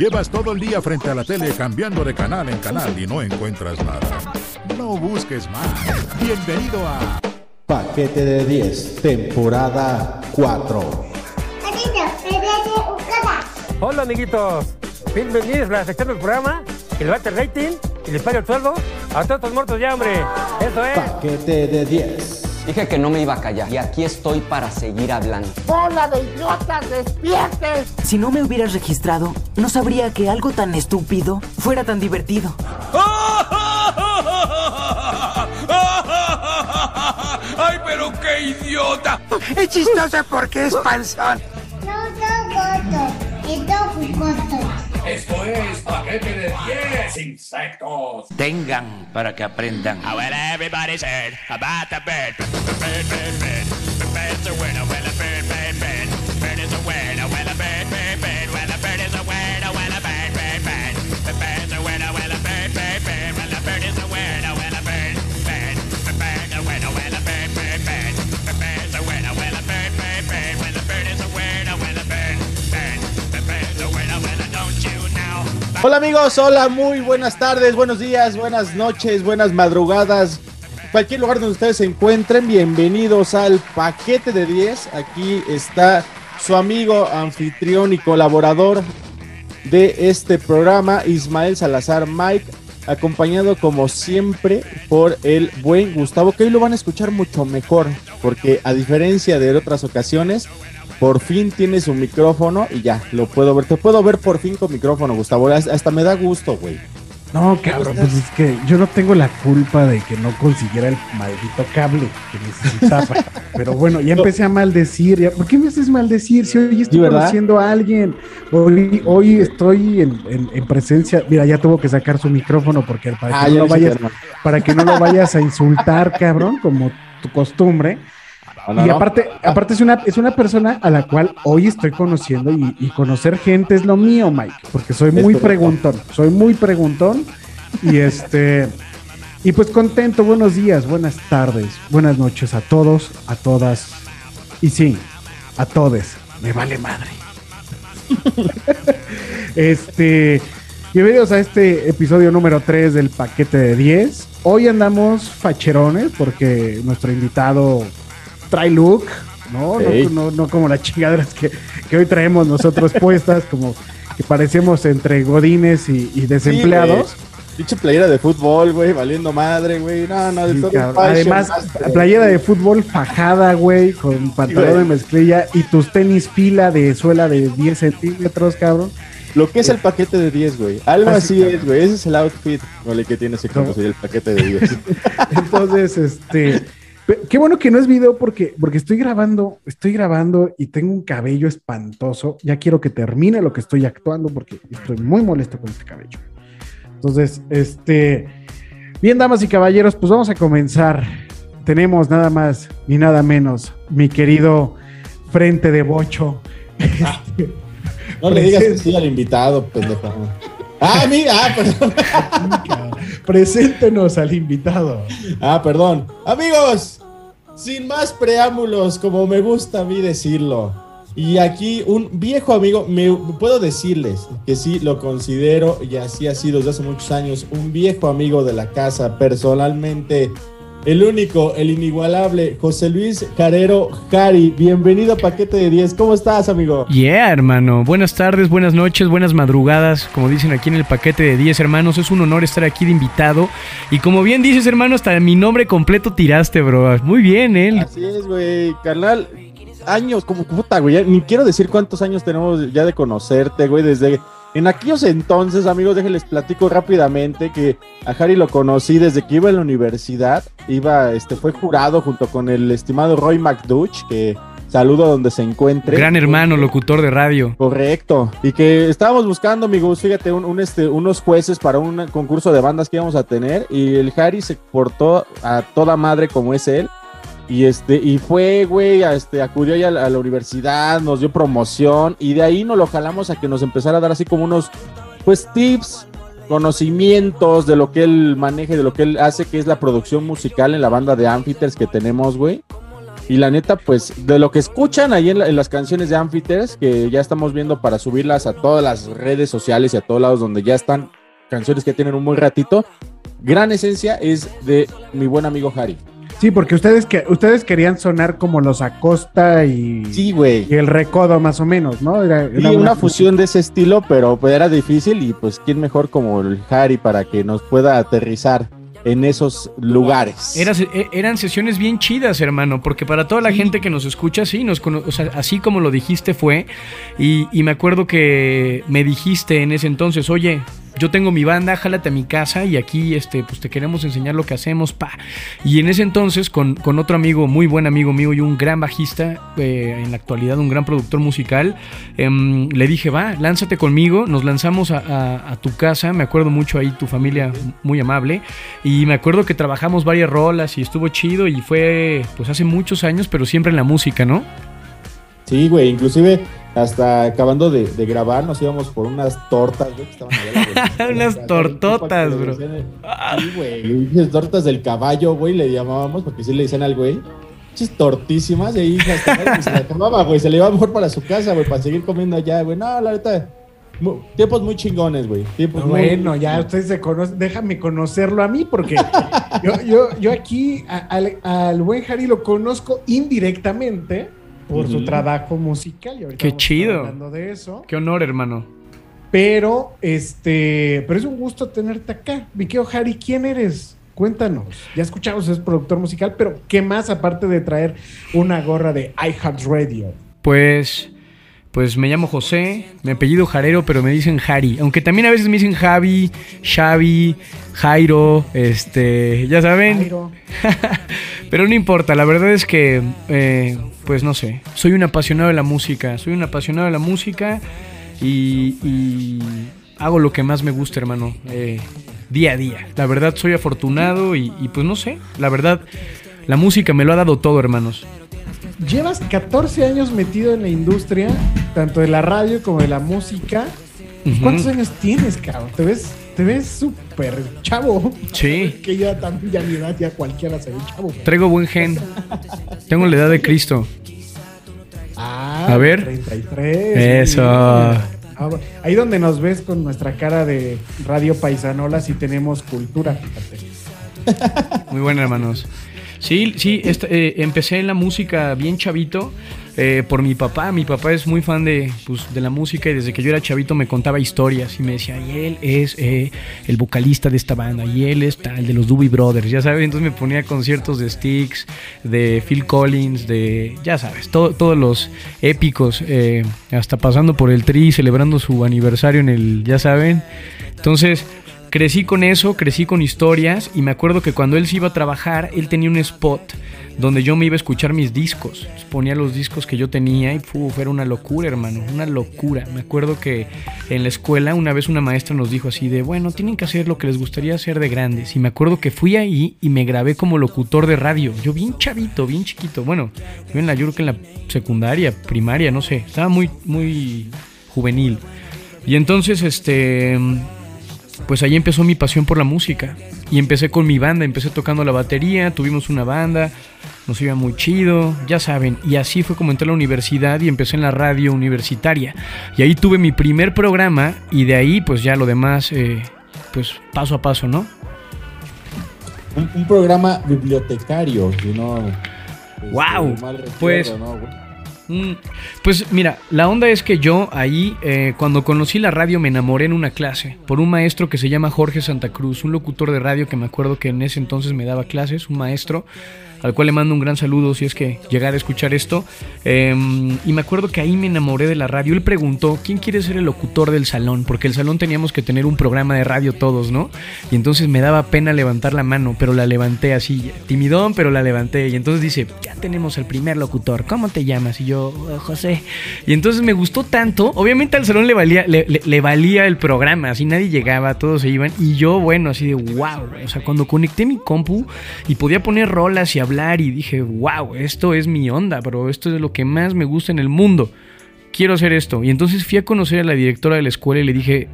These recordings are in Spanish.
Llevas todo el día frente a la tele cambiando de canal en canal y no encuentras nada. No busques más. Bienvenido a Paquete de 10, temporada 4. Hola amiguitos, bienvenidos a la sección del programa el rating y le paga el sueldo a todos estos muertos ya, hombre. Eso es. Paquete de 10. Dije que no me iba a callar y aquí estoy para seguir hablando. ¡Bola de idiotas, despierten! Si no me hubieras registrado, no sabría que algo tan estúpido fuera tan divertido. ¡Ay, pero qué idiota! Es chistoso porque es panzón. No son gordos, es jugosos. Esto es paquete de 10 insectos. Tengan para que aprendan. Oh, well, everybody's heard about the bird. Bird, bird, bird. The bird's a word. Oh, well, a bird, bird, bird. Bird is a word. Oh, well, a bird, bird, Hola amigos, hola, muy buenas tardes, buenos días, buenas noches, buenas madrugadas. Cualquier lugar donde ustedes se encuentren, bienvenidos al paquete de 10. Aquí está su amigo, anfitrión y colaborador de este programa, Ismael Salazar Mike, acompañado como siempre por el buen Gustavo, que hoy lo van a escuchar mucho mejor, porque a diferencia de otras ocasiones, por fin tiene su micrófono y ya, lo puedo ver. Te puedo ver por fin con micrófono, Gustavo. Hasta me da gusto, güey. No, cabrón, pues es que yo no tengo la culpa de que no consiguiera el maldito cable que necesitaba. Pero bueno, ya empecé a maldecir. Ya, ¿Por qué me haces maldecir si hoy estoy conociendo a alguien? Hoy, hoy estoy en, en- en presencia. Mira, ya tuvo que sacar su micrófono porque para que, Ah, no, ya lo vayas, para que no lo vayas a insultar, cabrón, como tu costumbre. No, no, y no. aparte, aparte es una, es una persona a la cual hoy estoy conociendo y, y conocer gente es lo mío, Mike, porque soy muy preguntón, soy muy preguntón y este y pues contento, buenos días, buenas tardes, buenas noches a todos, a todas y sí, a todes, me vale madre. este, bienvenidos a este episodio número 3 del paquete de 10. Hoy andamos facherones porque nuestro invitado trae look, ¿no? No-. No, no como las chingaderas que, que hoy traemos nosotros puestas, como que parecemos entre godines y, y desempleados. Pinche playera de fútbol, güey, valiendo madre, güey. No, no, de Sí, todo fashion, Además, master. playera de fútbol fajada, güey, con pantalón de güey. mezclilla y tus tenis fila de suela de 10 centímetros, cabrón. Lo que es el paquete de 10, güey. Algo Así, así es, güey. Ese es el outfit el que tienes que conocer el paquete de 10. Entonces, este, qué bueno que no es video porque, porque estoy grabando, estoy grabando y tengo un cabello espantoso. Ya quiero que termine lo que estoy actuando porque estoy muy molesto con este cabello. Entonces, este, bien, damas y caballeros, pues vamos a comenzar. Tenemos nada más ni nada menos, mi querido frente de bocho. No le digas que sí al invitado, pendejo. Ah, mira, ah, perdón. Preséntenos al invitado. Ah, perdón. Amigos, sin más preámbulos, como me gusta a mí decirlo. Y aquí un viejo amigo, me puedo decirles que sí lo considero y así ha sido desde hace muchos años, un viejo amigo de la casa, personalmente, el único, el inigualable, José Luis Carero Jari. Bienvenido a Paquete de 10. ¿Cómo estás, amigo? Yeah, hermano. Buenas tardes, buenas noches, buenas madrugadas. Como dicen aquí en el paquete de 10, hermanos, es un honor estar aquí de invitado. Y como bien dices, hermano, hasta mi nombre completo tiraste, bro. Muy bien, ¿eh? Así es, güey, carnal. Años, como puta, güey. Ni quiero decir cuántos años tenemos ya de conocerte, güey. Desde en aquellos entonces, amigos, déjenles platico rápidamente que a Harry lo conocí desde que iba a la universidad. Iba, este, fue jurado junto con el estimado Roy McDuch, que saludo donde se encuentre. Gran hermano, locutor de radio. Correcto. Y que estábamos buscando, amigos, fíjate, un, un, este, unos jueces para un concurso de bandas que íbamos a tener. Y el Harry se portó a toda madre como es él. Y este, y fue, güey, este, acudió ya a la, universidad, nos dio promoción, y de ahí nos lo jalamos a que nos empezara a dar así como unos, pues, tips, conocimientos de lo que él maneja, y de lo que él hace, que es la producción musical en la banda de Amphiters que tenemos, güey. Y la neta, pues, de lo que escuchan ahí en, en las canciones de Amphiters, que ya estamos viendo para subirlas a todas las redes sociales y a todos lados donde ya están canciones que tienen un buen ratito, gran esencia es de mi buen amigo Harry. Sí, porque ustedes que ustedes querían sonar como los Acosta y, Sí, güey. y el Recodo más o menos, ¿no? Era, Sí, una fusión de ese estilo, pero pues, era difícil y pues quién mejor como el Harry para que nos pueda aterrizar en esos lugares. Era- e- eran sesiones bien chidas, hermano, porque para toda la gente que nos escucha, sí, nos o sea, así como lo dijiste fue, y, y me acuerdo que me dijiste en ese entonces, oye, yo tengo mi banda, jálate a mi casa y aquí este, pues te queremos enseñar lo que hacemos, pa. Y en ese entonces, con, con otro amigo, muy buen amigo mío y un gran bajista, eh, en la actualidad un gran productor musical, em, le dije, va, lánzate conmigo, nos lanzamos a, a- a tu casa, me acuerdo mucho ahí, tu familia muy amable, y me acuerdo que trabajamos varias rolas y estuvo chido y fue pues hace muchos años, pero siempre en la música, ¿no? Sí, güey, inclusive hasta acabando de, de grabar nos íbamos por unas tortas, güey, que estaban allá. Unas tortotas, bro. Sí, güey, unas tortas del caballo, güey, le llamábamos, porque sí le dicen al güey. Chis tortísimas, y ahí hasta nadie se la acababa, güey, se le iba mejor para su casa, güey, para seguir comiendo allá, güey. No, la neta, tiempos muy chingones, güey. Tiempos muy- Bueno, ya ustedes se conocen, déjame conocerlo a mí, porque yo, yo, yo aquí a- al, al buen Harry lo conozco indirectamente por su trabajo musical. Y ahorita Qué chido. Hablando de eso. Qué honor, hermano. Pero, este, pero es un gusto tenerte acá. Mi querido Harry, ¿quién eres? Cuéntanos. Ya escuchamos, es productor musical, pero ¿qué más aparte de traer una gorra de iHeartRadio? Pues, pues me llamo José, mi apellido Jarero, pero me dicen Harry. Aunque también a veces me dicen Javi, Xavi, Jairo, este, ya saben. Jairo. Pero no importa, la verdad es que, eh, pues no sé, soy un apasionado de la música, soy un apasionado de la música y, y hago lo que más me gusta, hermano, eh, día a día. La verdad soy afortunado y, y pues no sé, la verdad, la música me lo ha dado todo, hermanos. Llevas 14 años metido en la industria, tanto de la radio como de la música. ¿Cuántos años tienes, cabrón? Te ves, te ves súper chavo. Sí. Que ya también, ya mi edad, ya cualquiera se ve chavo. Traigo buen gen, tengo la edad de Cristo. Ah, A ver. 33. Eso. Ah, ahí donde nos ves con nuestra cara de radio paisanola, si tenemos cultura. Muy buena, hermanos. Sí, sí, esta- eh, empecé en la música bien chavito eh, por mi papá. Mi papá es muy fan de, pues, de la música y desde que yo era chavito me contaba historias y me decía, y él es eh, el vocalista de esta banda y él es tal, de los Doobie Brothers, ya sabes. Entonces me ponía conciertos de Styx, de Phil Collins, de, ya sabes, to- todos los épicos, eh, hasta pasando por el Tri, celebrando su aniversario en el, ya saben. Entonces... Crecí con eso, crecí con historias y me acuerdo que cuando él se iba a trabajar, él tenía un spot donde yo me iba a escuchar mis discos. Ponía los discos que yo tenía y uf, era una locura, hermano, una locura. Me acuerdo que en la escuela una vez una maestra nos dijo así de, bueno, tienen que hacer lo que les gustaría hacer de grandes. Y me acuerdo que fui ahí y me grabé como locutor de radio. Yo bien chavito, bien chiquito. Bueno, yo en la, yo creo que en la secundaria, primaria, no sé. Estaba muy, muy juvenil. Y entonces, este pues ahí empezó mi pasión por la música. Y empecé con mi banda, empecé tocando la batería, tuvimos una banda, nos iba muy chido, ya saben. Y así fue como entré a la universidad y empecé en la radio universitaria. Y ahí tuve mi primer programa y de ahí pues ya lo demás, eh, pues paso a paso, ¿no? Un, un programa bibliotecario, si no. este, Guau, mal recuerdo, pues- ¿no, Pues mira, la onda es que yo ahí, eh, cuando conocí la radio, me enamoré en una clase por un maestro que se llama Jorge Santa Cruz, un locutor de radio que me acuerdo que en ese entonces me daba clases, un maestro al cual le mando un gran saludo si es que llegara a escuchar esto. Eh, y me acuerdo que ahí me enamoré de la radio. Él preguntó, ¿quién quiere ser el locutor del salón? Porque el salón teníamos que tener un programa de radio todos, ¿no? Y entonces me daba pena levantar la mano, pero la levanté así, timidón, pero la levanté. Y entonces dice, ya tenemos el primer locutor, ¿cómo te llamas? Y yo, "Oh, José. Y entonces me gustó tanto, obviamente al salón le valía, le, valía el programa, así nadie llegaba, todos se iban. Y yo, bueno, así de, wow, o sea, cuando conecté mi compu y podía poner rolas y y dije, wow, esto es mi onda, bro, esto es lo que más me gusta en el mundo. quiero hacer esto. Y entonces fui a conocer a la directora de la escuela y le dije,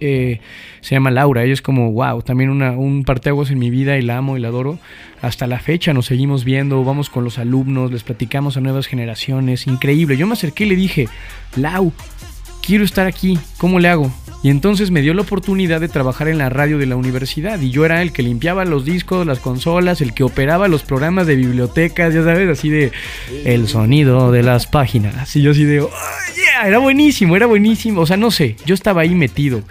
eh, se llama Laura, ella es como, wow, también una, un parteaguas en mi vida y la amo y la adoro. Hasta la fecha nos seguimos viendo, vamos con los alumnos, les platicamos a nuevas generaciones, increíble. Yo me acerqué y le dije, Lau, quiero estar aquí, ¿cómo le hago? Y entonces me dio la oportunidad de trabajar en la radio de la universidad y yo era el que limpiaba los discos, las consolas, el que operaba los programas de bibliotecas, ya sabes, así de el sonido de las páginas. Y yo así de, oh, era buenísimo, era buenísimo. O sea, no sé, yo estaba ahí metido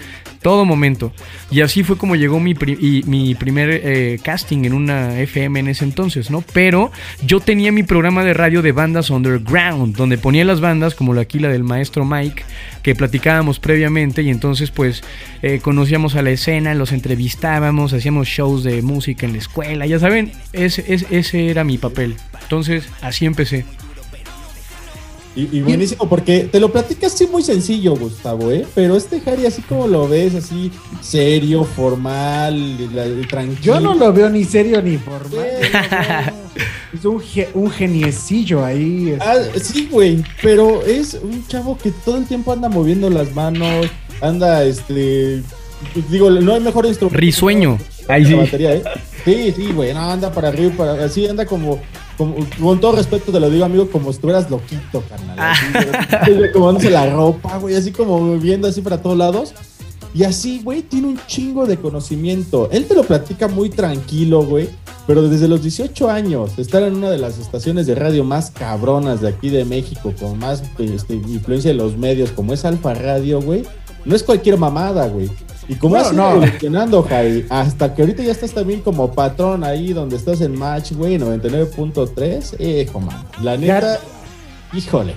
todo momento. Y así fue como llegó mi, mi primer eh, casting en una FM en ese entonces, ¿no? Pero yo tenía mi programa de radio de bandas underground, donde ponía las bandas como la aquí la del maestro Mike, que platicábamos previamente y entonces pues eh, conocíamos a la escena, los entrevistábamos, hacíamos shows de música en la escuela, ya saben, ese, ese, ese era mi papel. Entonces así empecé. Y, y buenísimo, porque te lo platicas así muy sencillo, Gustavo, ¿eh? Pero este Harry, así como lo ves, así serio, formal, la- tranquilo. Yo no lo veo ni serio ni formal. es un, ge- un geniecillo ahí. este. Ah, sí, güey, pero es un chavo que todo el tiempo anda moviendo las manos, anda, este, digo, no hay mejor instrumento. Risueño. Ahí sí. batería, ¿eh? Sí, sí, güey, no, anda para arriba, para así anda como, como, con todo respeto te lo digo, amigo, como si estuvieras loquito, carnal. Así, güey, como dándose la ropa, güey, así como viendo así para todos lados. Y así, güey, tiene un chingo de conocimiento. Él te lo platica muy tranquilo, güey. Pero desde los 18 años, estar en una de las estaciones de radio más cabronas de aquí de México, con más este, influencia de los medios, como es Alfa Radio, güey, no es cualquier mamada, güey. Y como No, has ido no. evolucionando, Jai, hasta que ahorita ya estás también como patrón ahí donde estás en Match, güey, 99.3, eh, man. La neta, híjole.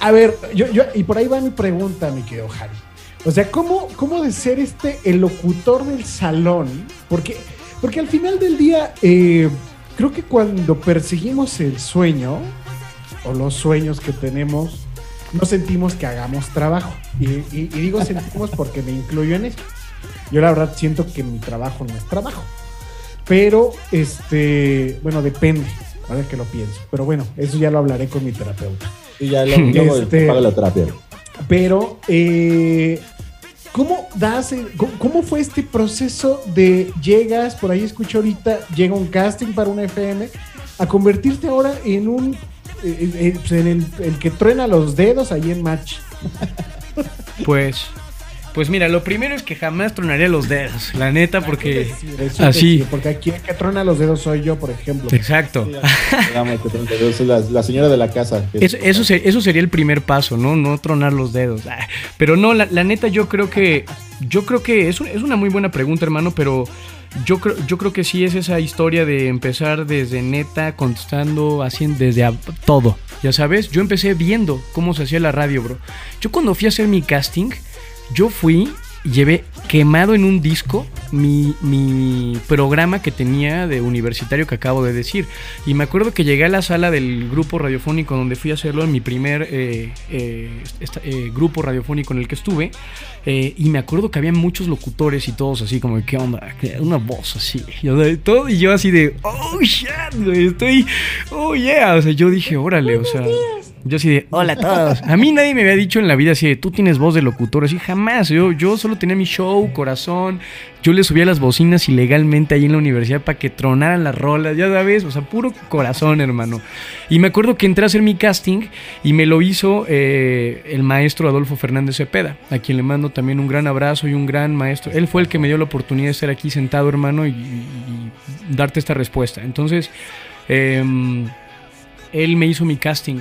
A ver, yo, yo, y por ahí va mi pregunta, mi querido Harry. O sea, ¿cómo, cómo de ser este el locutor del salón? Porque, porque al final del día, eh, creo que cuando perseguimos el sueño, o los sueños que tenemos, no sentimos que hagamos trabajo. Y, y- y digo sentimos porque me incluyo en eso. Yo la verdad siento que mi trabajo no es trabajo. Pero, este, bueno, depende. A ver que lo pienso. Pero bueno, eso ya lo hablaré con mi terapeuta. Y ya lo- Este- te paga la terapia. Pero, eh, ¿cómo das, cómo, cómo fue este proceso de llegas, por ahí escucho ahorita, llega un casting para una FM, a convertirte ahora en un, eh, eh, pues, en el, el que truena los dedos ahí en Match? Pues, pues mira, lo primero es que jamás tronaría los dedos, la neta, porque Eso así. decir, porque aquí el que truena los dedos soy yo, por ejemplo. Exacto. La, la señora de la casa. Eso, eso, se- eso sería el primer paso, ¿no? No tronar los dedos. Ah, Pero no, la, la neta, yo creo que. Yo creo que es, un- es una muy buena pregunta, hermano, pero yo creo, yo creo que sí es esa historia de empezar desde neta, contestando, haciendo desde todo. Ya sabes, yo empecé viendo cómo se hacía la radio, bro. Yo cuando fui a hacer mi casting, yo fui llevé quemado en un disco mi, mi programa que tenía de universitario que acabo de decir. Y me acuerdo que llegué a la sala del grupo radiofónico donde fui a hacerlo en mi primer eh, eh, esta- eh, grupo radiofónico en el que estuve. eh, y me acuerdo que había muchos locutores y todos así como, ¿qué onda? ¿Qué- Una voz así. De- todo, y yo así de, oh, shit, estoy, oh, yeah. O sea, yo dije, órale, o sea... Yo así de, hola a todos. A mí nadie me había dicho en la vida así de, tú tienes voz de locutor. Así, jamás. Yo, yo solo tenía mi show, corazón. Yo le subía las bocinas ilegalmente ahí en la universidad para que tronaran las rolas, ya sabes. O sea, puro corazón, hermano. Y me acuerdo que entré a hacer mi casting y me lo hizo eh, el maestro Adolfo Fernández Cepeda, a quien le mando también un gran abrazo y un gran maestro. Él fue el que me dio la oportunidad de estar aquí sentado, hermano, y, darte esta respuesta. Entonces, em, él me hizo mi casting.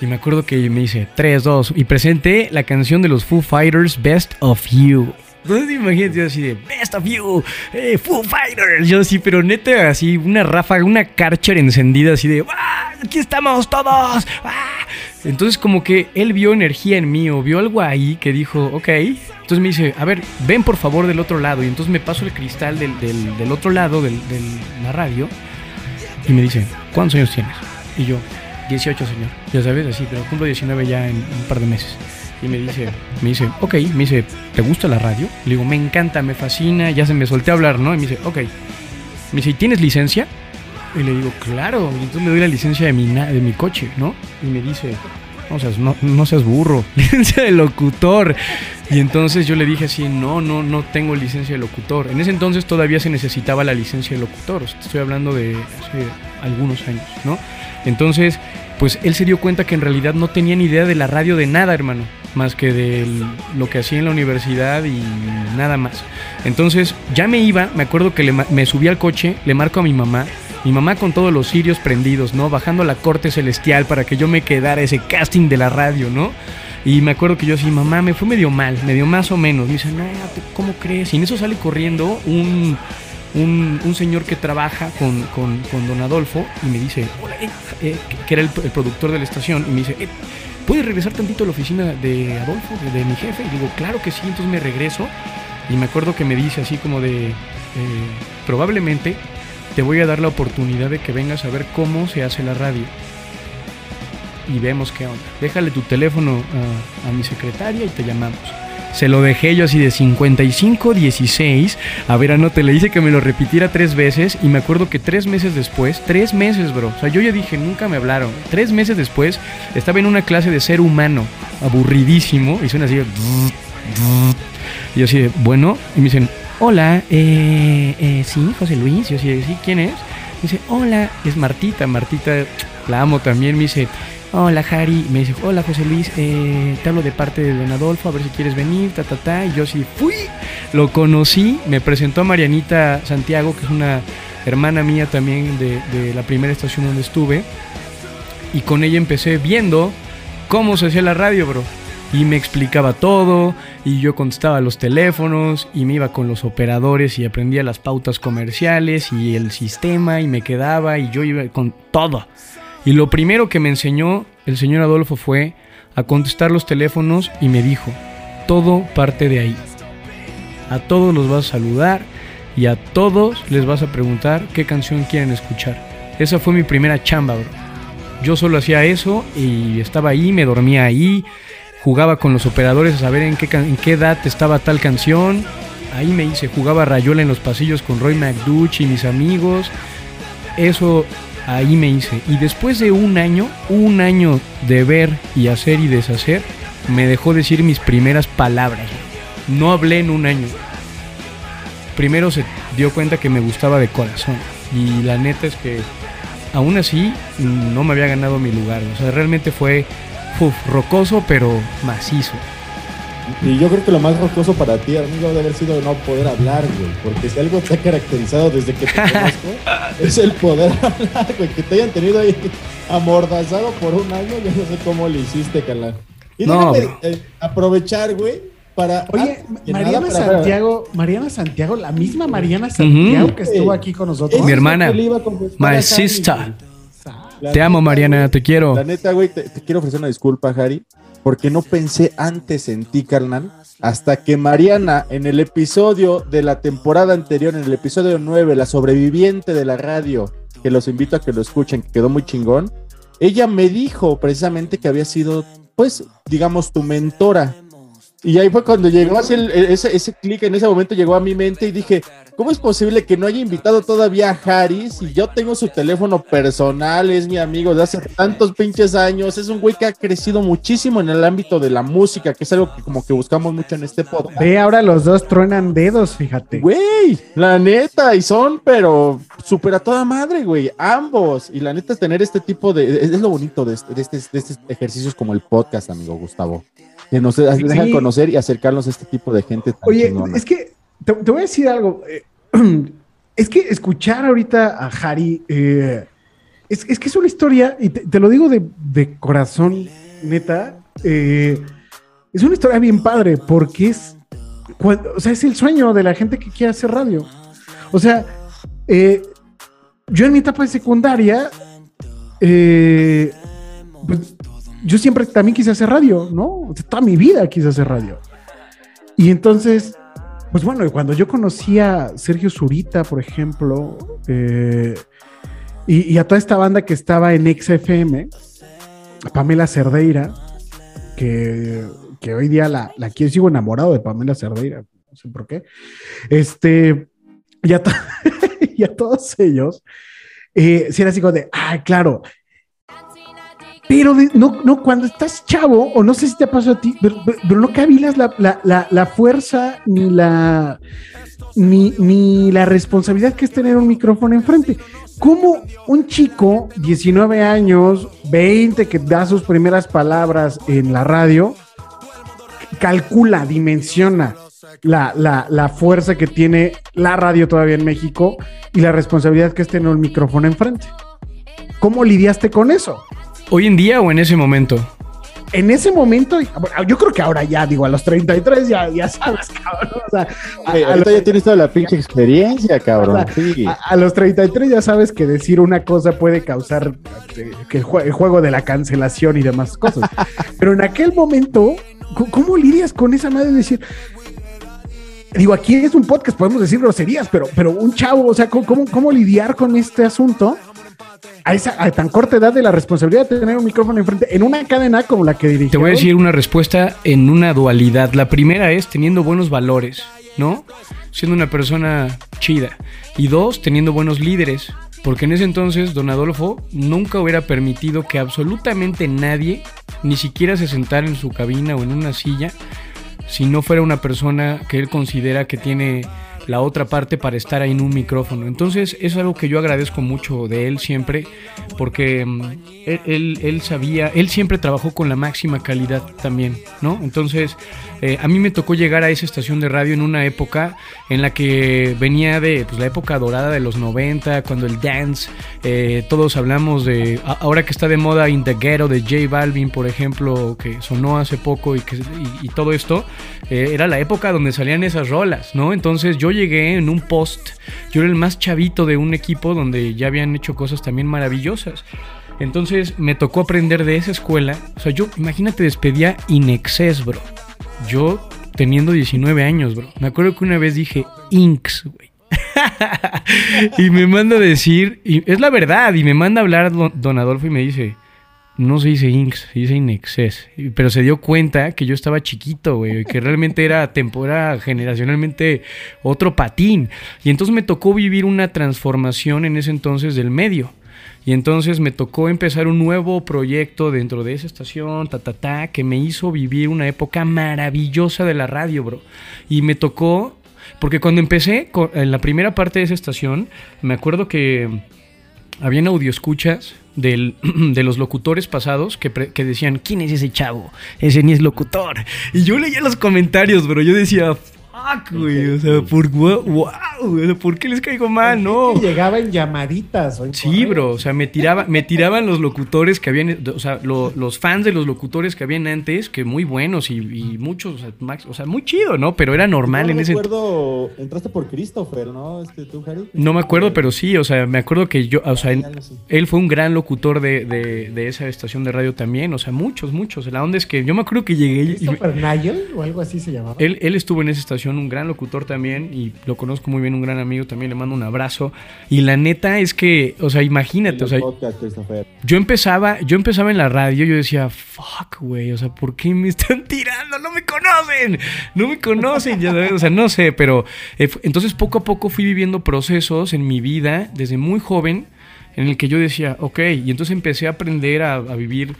Y me acuerdo que me dice 3, 2 y presenté la canción de los Foo Fighters Best of You. Entonces imagínate yo así de Best of You, eh, Foo Fighters. Yo así, pero neta, así una ráfaga, una Karcher encendida así de ¡Ah! Aquí estamos todos. ¡Ah! Entonces como que él vio energía en mí o vio algo ahí que dijo, ok. Entonces me dice, a ver, ven por favor del otro lado. Y entonces me paso el cristal del, del- del otro lado de la radio y me dice, ¿cuántos años tienes? Y yo, 18, señor. Ya sabes, así, pero cumplo 19 ya en un par de meses. Y me dice, me dice, ok, me dice, ¿te gusta la radio? Le digo, me encanta, me fascina, ya se me solté a hablar, ¿no? Y me dice, ok. Me dice, ¿y tienes licencia? Y le digo, claro. Y entonces le doy la licencia de mi, de mi coche, ¿no? Y me dice, no seas, no, no seas burro, licencia de locutor. Y entonces yo le dije así, no, no, no tengo licencia de locutor. En ese entonces todavía se necesitaba la licencia de locutor, estoy hablando de hace algunos años, ¿no? Entonces, pues él se dio cuenta que en realidad no tenía ni idea de la radio de nada, hermano, más que de lo que hacía en la universidad y nada más. Entonces, ya me iba, me acuerdo que le, me subí al coche, le marco a mi mamá, mi mamá con todos los cirios prendidos, ¿no? Bajando la corte celestial para que yo me quedara ese casting de la radio, ¿no? Y me acuerdo que yo así, mamá, me fue medio mal, medio más o menos. Me dice, no, ¿cómo crees? Y en eso sale corriendo un, un, señor que trabaja con, con, don Adolfo y me dice, hola, eh, eh", que era el, productor de la estación, y me dice, eh, ¿puedes regresar tantito a la oficina de Adolfo, de, mi jefe? Y digo, claro que sí, entonces me regreso. Y me acuerdo que me dice así como de, probablemente te voy a dar la oportunidad de que vengas a ver cómo se hace la radio. Y vemos qué onda. Déjale tu teléfono a, mi secretaria y te llamamos. Se lo dejé yo así de 55, 16. A ver, anote, le hice que me lo repitiera tres veces. Y me acuerdo que tres meses después, tres meses, bro. O sea, yo ya dije, nunca me hablaron. Tres meses después, estaba en una clase de ser humano, aburridísimo. Y suena así. Y así de, bueno. Y me dicen, hola, eh, eh, sí, José Luis, yo sí, sí, ¿quién es? dice, hola, es Martita, Martita, la amo también, me dice, hola Jari, me dice, hola José Luis, eh, te hablo de parte de Don Adolfo, a ver si quieres venir, ta, ta, ta, y yo sí fui, lo conocí, me presentó a Marianita Santiago, que es una hermana mía también de, de la primera estación donde estuve, y con ella empecé viendo cómo se hacía la radio, bro. Y me explicaba todo y yo contestaba los teléfonos y me iba con los operadores y aprendía las pautas comerciales y el sistema y me quedaba y yo iba con todo. Y lo primero que me enseñó el señor Adolfo fue a contestar los teléfonos y me dijo, todo parte de ahí. A todos los vas a saludar y a todos les vas a preguntar qué canción quieren escuchar. Esa fue mi primera chamba, bro. Yo solo hacía eso y estaba ahí, me dormía ahí, jugaba con los operadores a saber en qué, en qué edad estaba tal canción. Ahí me hice, jugaba rayola en los pasillos con Roy McDuch y mis amigos. Eso ahí me hice. Y después de un año, un año de ver y hacer y deshacer, me dejó decir mis primeras palabras. No hablé en un año. Primero se dio cuenta que me gustaba de corazón. Y la neta es que aún así no me había ganado mi lugar. O sea, realmente fue uf, rocoso, pero macizo. Y yo creo que lo más rocoso para ti, amigo, debe haber sido no poder hablar, güey. Porque si algo te ha caracterizado desde que te conozco, es el poder hablar, güey. Que te hayan tenido ahí amordazado por un año, yo no sé cómo lo hiciste, Carla. Y no, eh, aprovechar, güey, para. Oye, Mariana Santiago, Mariana Santiago, la misma Mariana Santiago que estuvo aquí con nosotros. Mi hermana, my sister. te amo, Mariana, te quiero. La neta, güey, te, quiero ofrecer una disculpa, Harry, porque no pensé antes en ti, carnal, hasta que Mariana, en el episodio de la temporada anterior, en el episodio 9, la sobreviviente de la radio, que los invito a que lo escuchen, que quedó muy chingón, ella me dijo precisamente que había sido, pues, digamos, tu mentora y ahí fue cuando llegó así ese, ese clic, en ese momento llegó a mi mente y dije, ¿cómo es posible que no haya invitado todavía a Harris? Y yo tengo su teléfono personal, es mi amigo de hace tantos pinches años, es un güey que ha crecido muchísimo en el ámbito de la música, que es algo que como que buscamos mucho en este podcast. Ve, ahora los dos truenan dedos, fíjate. Güey, la neta, y son, pero súper a toda madre, güey, ambos. Y la neta es tener este tipo de, es, lo bonito de, este, de, este, de estos ejercicios como el podcast, amigo Gustavo que nos dejan conocer y acercarnos a este tipo de gente. Oye, es que te, voy a decir algo. Eh, es que escuchar ahorita a Harry eh, es, que es una historia, y te, lo digo de, corazón, neta, eh, es una historia bien padre porque es, o sea, es el sueño de la gente que quiere hacer radio. O sea, yo en mi etapa de secundaria, pues yo siempre también quise hacer radio, ¿no? Toda mi vida quise hacer radio. Y entonces, pues bueno, cuando yo conocí a Sergio Zurita, por ejemplo, eh, y, a toda esta banda que estaba en XFM, Pamela Cerdeira, que, hoy día la, la quiero, sigo enamorado de Pamela Cerdeira, no sé por qué. Este, y a, todos ellos, eh, si era así de, ah, claro, Pero no, no, cuando estás chavo, o no sé si te pasó a ti, pero, no cavilas la, la, la, la fuerza ni la ni, ni la responsabilidad que es tener un micrófono enfrente. ¿Cómo un chico, 19 años, 20, que da sus primeras palabras en la radio, calcula, dimensiona la, la, la fuerza que tiene la radio todavía en México y la responsabilidad que es tener un micrófono enfrente? ¿Cómo lidiaste con eso? ¿Hoy en día o en ese momento? en ese momento, yo creo que ahora ya, digo, a los 33 ya, ya sabes, cabrón. O sea, a, Güey, a ahorita los, ya tienes toda la pinche experiencia, cabrón. O sea, Sí. a- a los 33 ya sabes que decir una cosa puede causar eh, que el, jue- el juego de la cancelación y demás cosas. Pero en aquel momento, ¿cómo lidias con esa madre de decir? Digo, aquí es un podcast, podemos decir groserías, pero, pero un chavo, o sea, ¿cómo, cómo, lidiar con este asunto? A, esa, tan corta edad de la responsabilidad de tener un micrófono enfrente en una cadena como la que dirige. Te voy a decir una respuesta en una dualidad. La primera es teniendo buenos valores, ¿no? Siendo una persona chida. Y dos, teniendo buenos líderes. Porque en ese entonces don Adolfo nunca hubiera permitido que absolutamente nadie ni siquiera se sentara en su cabina o en una silla si no fuera una persona que él considera que tiene la otra parte para estar ahí en un micrófono. Entonces es algo que yo agradezco mucho de él siempre, porque mm, él, él- sabía, él siempre trabajó con la máxima calidad también, ¿no? Entonces eh, a mí me tocó llegar a esa estación de radio en una época en la que venía de pues, la época dorada de los 90, cuando el dance, eh, todos hablamos de, ahora que está de moda In the Ghetto de J Balvin, por ejemplo, que sonó hace poco y, que, y, y todo esto, eh, era la época donde salían esas rolas, ¿no? Entonces yo llegué en un post, yo era el más chavito de un equipo donde ya habían hecho cosas también maravillosas. Entonces me tocó aprender de esa escuela. O sea, yo, imagínate, despedía Inexcess, bro. Yo teniendo 19 años, bro. Me acuerdo que una vez dije Inks, güey. y me manda a decir, y es la verdad, y me manda a hablar don, don Adolfo y me dice, no se dice Inks, se dice Inexcess. Y- Pero se dio cuenta que yo estaba chiquito, güey, que realmente era temporada generacionalmente otro patín. Y entonces me tocó vivir una transformación en ese entonces del medio. Y entonces me tocó empezar un nuevo proyecto dentro de esa estación, ta, ta, ta, que me hizo vivir una época maravillosa de la radio, bro. Y me tocó, porque cuando empecé en la primera parte de esa estación, me acuerdo que habían escuchas de los locutores pasados que, que decían, ¿quién es ese chavo? Ese ni es locutor. Y yo leía los comentarios, bro. Yo decía, fuck, güey. O sea, ¿por, wow, wow, ¿por qué les caigo mal? No. Llegaba en llamaditas. o en Sí, bro, o sea, me, tiraba, me tiraban los locutores que habían, o sea, lo- los fans de los locutores que habían antes, que muy buenos y, y muchos, o sea, max- o sea, muy chido, ¿no? Pero era normal No en ese... recuerdo, entraste por Christopher, ¿no? Este, tú, Harry. No me acuerdo, pero sí, o sea, me acuerdo que yo, o sea, él, él fue un gran locutor de, de- de esa estación de radio también, o sea, muchos, muchos. La onda es que yo me acuerdo que llegué y... me- Christopher Nigel o algo así se llamaba. él, él estuvo en esa estación, un gran locutor también, y lo conozco muy bien, un gran amigo también, le mando un abrazo. Y la neta es que, o sea, imagínate, o sea, Podcast, yo empezaba, yo empezaba en la radio, yo decía, fuck, güey, o sea, ¿por qué me están tirando? No me conocen, no me conocen, ya sabes, o sea, no sé, pero eh, entonces poco a poco fui viviendo procesos en mi vida desde muy joven en el que yo decía, ok, y entonces empecé a aprender a, a vivir.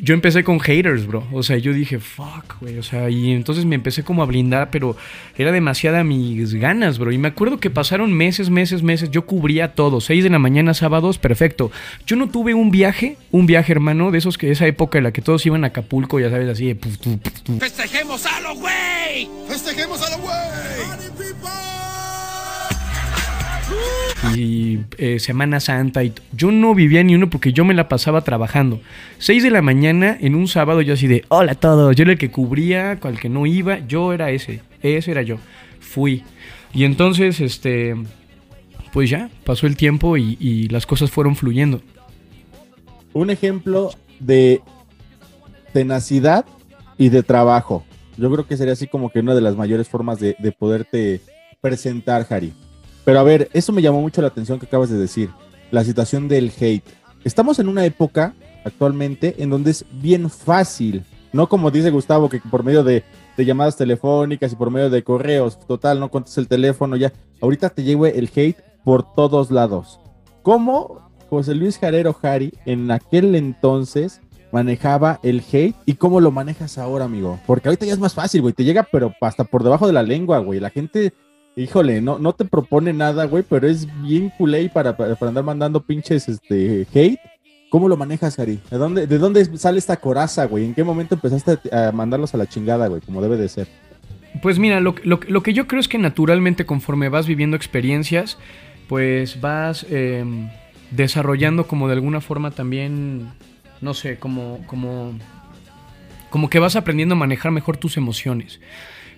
Yo empecé con haters, bro. O sea, yo dije, fuck, güey. O sea, y entonces me empecé como a blindar, pero era demasiada mis ganas, bro. Y me acuerdo que pasaron meses, meses, meses. Yo cubría todo. 6 de la mañana, sábados, perfecto. Yo no tuve un viaje, un viaje, hermano, de esos que esa época en la que todos iban a Acapulco, ya sabes, así de. puf, puf, puf, puf. ¡Festejemos a lo güey! ¡Festejemos a lo güey! Y eh, Semana Santa y yo no vivía ni uno porque yo me la pasaba trabajando. 6 de la mañana en un sábado yo así de, hola a todos, yo era el que cubría, cual que no iba, yo era ese, ese era yo. Fui. Y entonces, este, pues ya, pasó el tiempo y, las cosas fueron fluyendo. Un ejemplo de tenacidad y de trabajo. Yo creo que sería así como que una de las mayores formas de, de poderte presentar, Harry. Pero a ver, eso me llamó mucho la atención que acabas de decir, la situación del hate. Estamos en una época actualmente en donde es bien fácil, no como dice Gustavo, que por medio de, llamadas telefónicas y por medio de correos, total, no contestas el teléfono ya. Ahorita te llega el hate por todos lados. ¿Cómo José Luis Jarero Jari en aquel entonces manejaba el hate y cómo lo manejas ahora, amigo. Porque ahorita ya es más fácil, güey. Te llega, pero hasta por debajo de la lengua, güey. La gente, híjole, no, no te propone nada, güey, pero es bien culé para, para, andar mandando pinches este, hate. ¿Cómo lo manejas, Gary? ¿De dónde, ¿De dónde sale esta coraza, güey? ¿En qué momento empezaste a mandarlos a la chingada, güey? Como debe de ser. Pues mira, lo, lo, lo, que yo creo es que naturalmente conforme vas viviendo experiencias, pues vas eh, desarrollando como de alguna forma también, no sé, como, como, como que vas aprendiendo a manejar mejor tus emociones.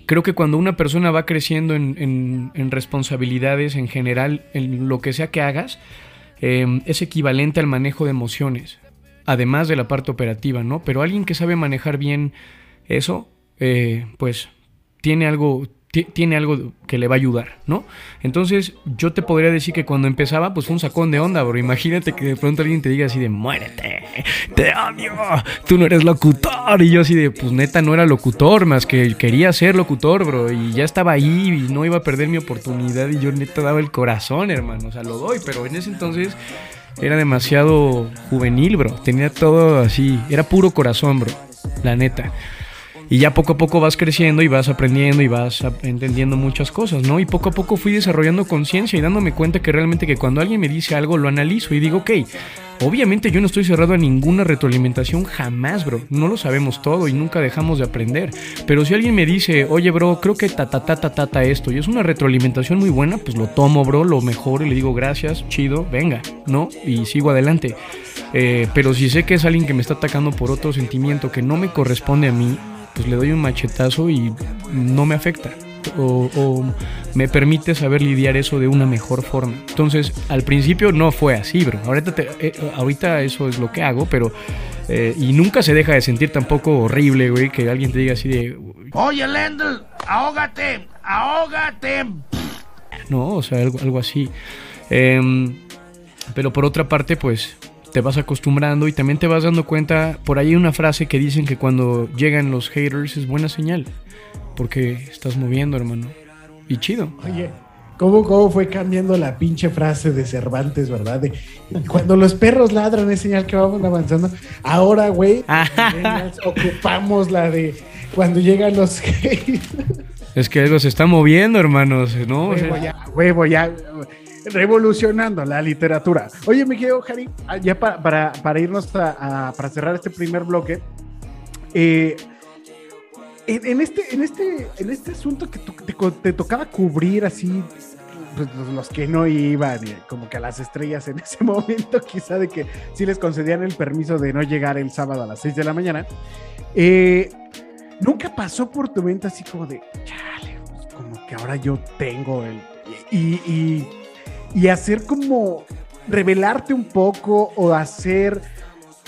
Creo que cuando una persona va creciendo en, en, en responsabilidades en general, en lo que sea que hagas, eh, es equivalente al manejo de emociones, además de la parte operativa, ¿no? Pero alguien que sabe manejar bien eso, eh, pues tiene algo, tiene algo que le va a ayudar, ¿no? Entonces, yo te podría decir que cuando empezaba, pues fue un sacón de onda, bro. Imagínate que de pronto alguien te diga así de, muérete, te odio, tú no eres locutor. Y yo así de, pues neta, no era locutor, más que quería ser locutor, bro. Y ya estaba ahí y no iba a perder mi oportunidad. Y yo neta daba el corazón, hermano. O sea, lo doy, pero en ese entonces era demasiado juvenil, bro. Tenía todo así, era puro corazón, bro. La neta. Y ya poco a poco vas creciendo y vas aprendiendo y vas entendiendo muchas cosas, ¿no? Y poco a poco fui desarrollando conciencia y dándome cuenta que realmente que cuando alguien me dice algo lo analizo y digo, ok, obviamente yo no estoy cerrado a ninguna retroalimentación jamás, bro. No lo sabemos todo y nunca dejamos de aprender. Pero si alguien me dice, oye, bro, creo que ta ta ta ta ta, ta esto y es una retroalimentación muy buena, pues lo tomo, bro, lo mejor y le digo gracias, chido, venga, ¿no? Y sigo adelante. Eh, pero si sé que es alguien que me está atacando por otro sentimiento que no me corresponde a mí, pues le doy un machetazo y no me afecta. O, o, me permite saber lidiar eso de una mejor forma. Entonces, al principio no fue así, bro. Ahorita, te, eh, ahorita eso es lo que hago, pero... Eh, y nunca se deja de sentir tampoco horrible, güey, que alguien te diga así de... Oye, Lendl, ahógate, ahógate. No, o sea, algo, así. Eh, pero por otra parte, pues te vas acostumbrando y también te vas dando cuenta, por ahí hay una frase que dicen que cuando llegan los haters es buena señal, porque estás moviendo, hermano. Y chido. Oye, ¿cómo, cómo fue cambiando la pinche frase de Cervantes, verdad? De, cuando los perros ladran es señal que vamos avanzando. Ahora, güey, ocupamos la de cuando llegan los haters. Es que algo se está moviendo, hermanos, ¿no? Huevo ya, huevo ya revolucionando la literatura. Oye, mi querido Jari, ya para, para, para irnos a, a, para cerrar este primer bloque, eh, en, en, este, en, este, en este asunto que te, te tocaba cubrir así, pues, los, los, que no iban, como que a las estrellas en ese momento, quizá de que sí les concedían el permiso de no llegar el sábado a las 6 de la mañana, eh, nunca pasó por tu mente así como de, chale, pues como que ahora yo tengo el... y, y y hacer como revelarte un poco o hacer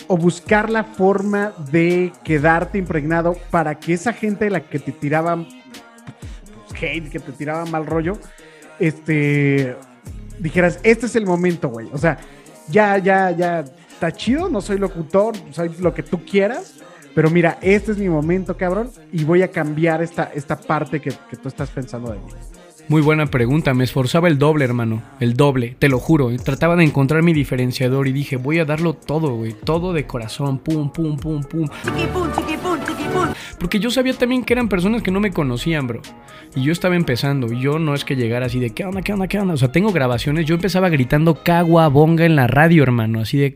o buscar la forma de quedarte impregnado para que esa gente de la que te tiraba hate, que te tiraba mal rollo, este dijeras, este es el momento, güey. O sea, ya, ya, ya está chido, no soy locutor, soy lo que tú quieras, pero mira, este es mi momento, cabrón, y voy a cambiar esta, esta parte que, que tú estás pensando de mí. Muy buena pregunta, me esforzaba el doble, hermano, el doble, te lo juro. Trataba de encontrar mi diferenciador y dije, voy a darlo todo, güey, todo de corazón, pum, pum, pum, pum. Porque yo sabía también que eran personas que no me conocían, bro. Y yo estaba empezando, y yo no es que llegara así de, ¿qué onda, qué onda, qué onda? O sea, tengo grabaciones, yo empezaba gritando caguabonga en la radio, hermano, así de,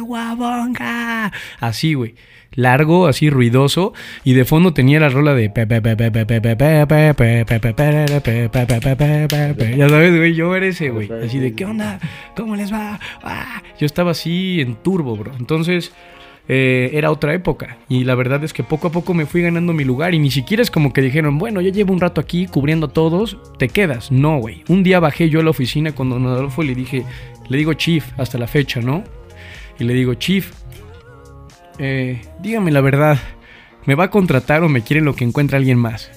caguabonga. Así, güey largo, así ruidoso, y de fondo tenía la rola de ya sabes, güey, yo era ese, güey, así de ¿qué onda? ¿Cómo les va? Yo estaba así en turbo, bro. Entonces, eh, era otra época y la verdad es que poco a poco me fui ganando mi lugar y ni siquiera es como que dijeron, bueno, ya llevo un rato aquí cubriendo a todos, te quedas. No, güey. Un día bajé yo a la oficina con Don Adolfo y le dije, le digo Chief hasta la fecha, ¿no? Y le digo, Chief, eh, dígame la verdad, ¿me va a contratar o me quiere lo que encuentra alguien más?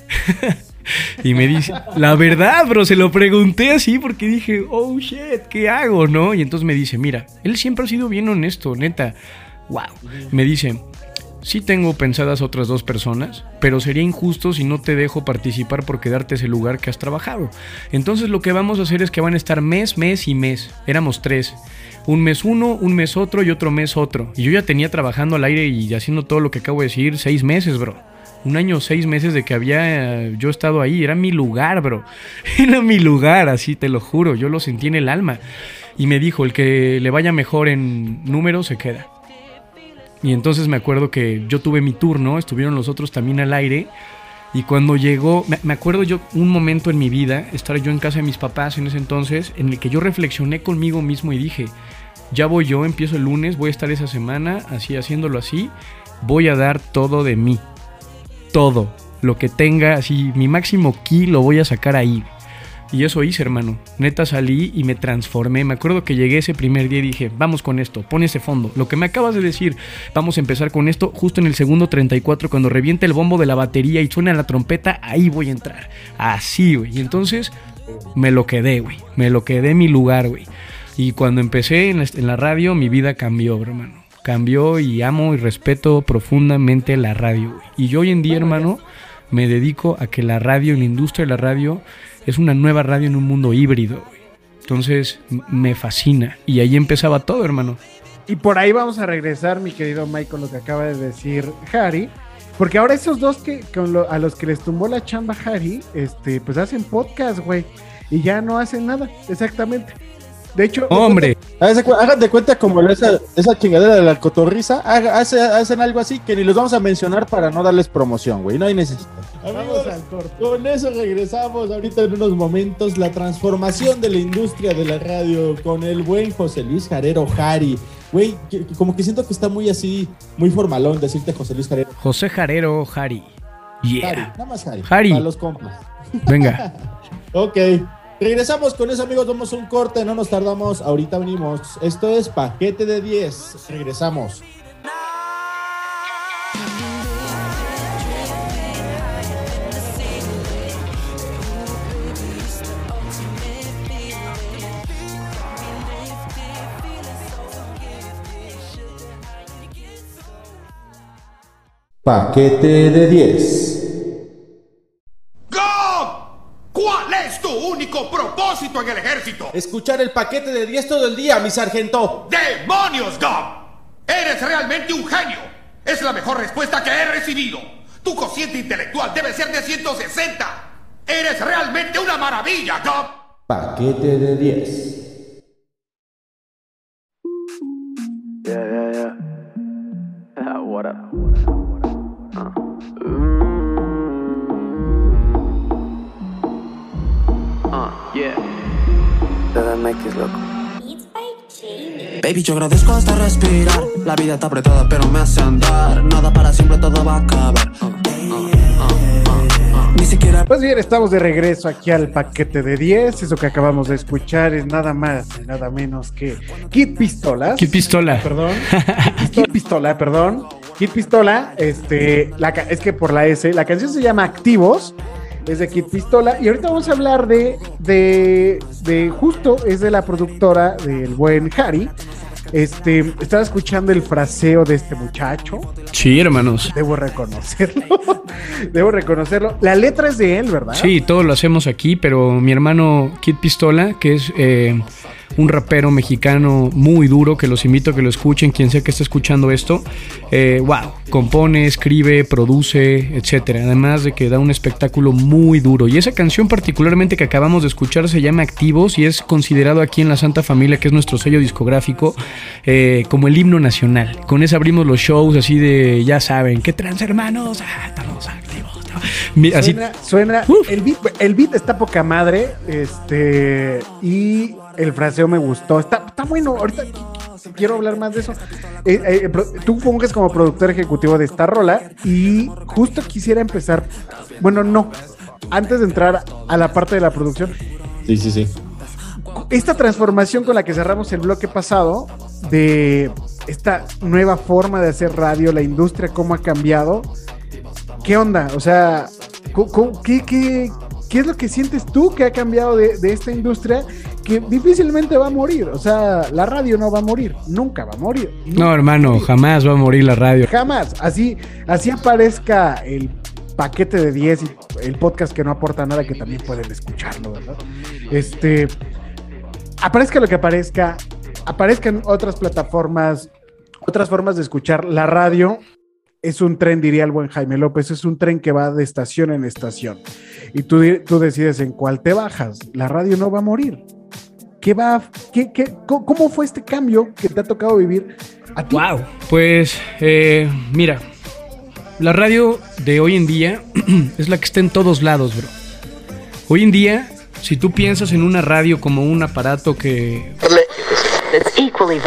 y me dice, la verdad, bro, se lo pregunté así porque dije, oh shit, ¿qué hago, no? Y entonces me dice, mira, él siempre ha sido bien honesto, neta. Wow. Me dice, sí tengo pensadas otras dos personas, pero sería injusto si no te dejo participar por quedarte ese lugar que has trabajado. Entonces lo que vamos a hacer es que van a estar mes, mes y mes. Éramos tres. Un mes uno, un mes otro y otro mes otro. Y yo ya tenía trabajando al aire y haciendo todo lo que acabo de decir seis meses, bro. Un año, seis meses de que había eh, yo estado ahí. Era mi lugar, bro. Era mi lugar, así te lo juro. Yo lo sentí en el alma. Y me dijo, el que le vaya mejor en números se queda. Y entonces me acuerdo que yo tuve mi turno, estuvieron los otros también al aire. Y cuando llegó, me, me acuerdo yo un momento en mi vida, estar yo en casa de mis papás en ese entonces, en el que yo reflexioné conmigo mismo y dije, ya voy yo, empiezo el lunes, voy a estar esa semana así haciéndolo así, voy a dar todo de mí. Todo. Lo que tenga, así, mi máximo ki lo voy a sacar ahí. Y eso hice, hermano. Neta salí y me transformé. Me acuerdo que llegué ese primer día y dije, vamos con esto, pon ese fondo. Lo que me acabas de decir, vamos a empezar con esto. Justo en el segundo 34, cuando reviente el bombo de la batería y suena la trompeta, ahí voy a entrar. Así, güey. Y entonces me lo quedé, güey. Me lo quedé en mi lugar, güey. Y cuando empecé en la, radio, mi vida cambió, hermano. Cambió y amo y respeto profundamente la radio, güey. Y yo hoy en día, hermano, me dedico a que la radio, la industria de la radio, es una nueva radio en un mundo híbrido, güey. Entonces me fascina. Y ahí empezaba todo, hermano. Y por ahí vamos a regresar, mi querido Mike, con lo que acaba de decir Harry. Porque ahora esos dos que con lo, a los que les tumbó la chamba Harry, este, pues hacen podcast, güey. Y ya no hacen nada, exactamente. De hecho, hombre, hagan de cuenta como esa, esa chingadera de la cotorriza, haga- hace- hacen algo así que ni los vamos a mencionar para no darles promoción, güey, no hay necesidad. Amigos, con eso regresamos ahorita en unos momentos, la transformación de la industria de la radio con el buen José Luis Jarero Jari. Güey, que- que como que siento que está muy así, muy formalón decirte José Luis Jarero. José Jarero, Jari. Jari, Yeah. nada más Jari. Jari. Para los compas. Venga. Ok. Regresamos con eso, amigos. Vamos a un corte, no nos tardamos. Ahorita venimos. Esto es Paquete de 10. Regresamos. Paquete de 10. ¿Cuál es tu único propósito en el ejército? Escuchar el paquete de 10 todo el día, mi sargento. ¡Demonios, Gob! ¡Eres realmente un genio! Es la mejor respuesta que he recibido. Tu cociente intelectual debe ser de 160. ¡Eres realmente una maravilla, Gob! Paquete de 10. Yeah, yeah, yeah. Ah, what up? Uh. Uh, yeah. DMX, loco. Baby, yo agradezco hasta respirar. La vida está apretada, pero me hace andar. Nada para siempre, todo va a acabar. Ni siquiera. Pues bien, estamos de regreso aquí al paquete de 10. Eso que acabamos de escuchar es nada más y nada menos que Kid Pistolas. Kid Pistola. Perdón. Kid Pistola, perdón. Kid Pistola, este, la, es que por la S, la canción se llama Activos, es de Kid Pistola, y ahorita vamos a hablar de, de, de justo, es de la productora del buen Harry. Este, estaba escuchando el fraseo de este muchacho. Sí, hermanos. Debo reconocerlo. Debo reconocerlo. La letra es de él, ¿verdad? Sí, todo lo hacemos aquí, pero mi hermano Kid Pistola, que es eh, un rapero mexicano muy duro, que los invito a que lo escuchen, quien sea que esté escuchando esto, eh, wow, compone, escribe, produce, etcétera. Además de que da un espectáculo muy duro. Y esa canción particularmente que acabamos de escuchar se llama Activos y es considerado aquí en la Santa Familia, que es nuestro sello discográfico, eh, como el himno nacional. Con esa abrimos los shows así de, ya saben, ¿qué trans hermanos? Ah, estamos. ¿No? Mi- Así, Suena, suena el, beat, el beat está poca madre, este, y el fraseo me gustó. Está, está bueno, ahorita quiero hablar más de eso. Eh, eh, tú funges como productor ejecutivo de esta rola y justo quisiera empezar, bueno, no, antes de entrar a la parte de la producción, Sí, sí, sí. esta transformación con la que cerramos el bloque pasado de esta nueva forma de hacer radio, la industria, cómo ha cambiado. ¿Qué onda? O sea, ¿qué, qué, qué es lo que sientes tú que ha cambiado de, de esta industria que difícilmente va a morir? O sea, la radio no va a morir, nunca va a morir. no, hermano, jamás va a morir la radio. Jamás. Así, así aparezca el paquete de 10 y el podcast que no aporta nada, que también pueden escucharlo, ¿verdad? Este. Aparezca lo que aparezca, aparezcan otras plataformas, otras formas de escuchar la radio. Es un tren, diría el buen Jaime López, es un tren que va de estación en estación. Y tú, tú decides en cuál te bajas. La radio no va a morir. ¿Qué va? qué- qué- ¿Cómo fue este cambio que te ha tocado vivir a ti? Wow. Pues, eh, mira, la radio de hoy en día es la que está en todos lados, bro. Hoy en día, si tú piensas en una radio como un aparato que It's equally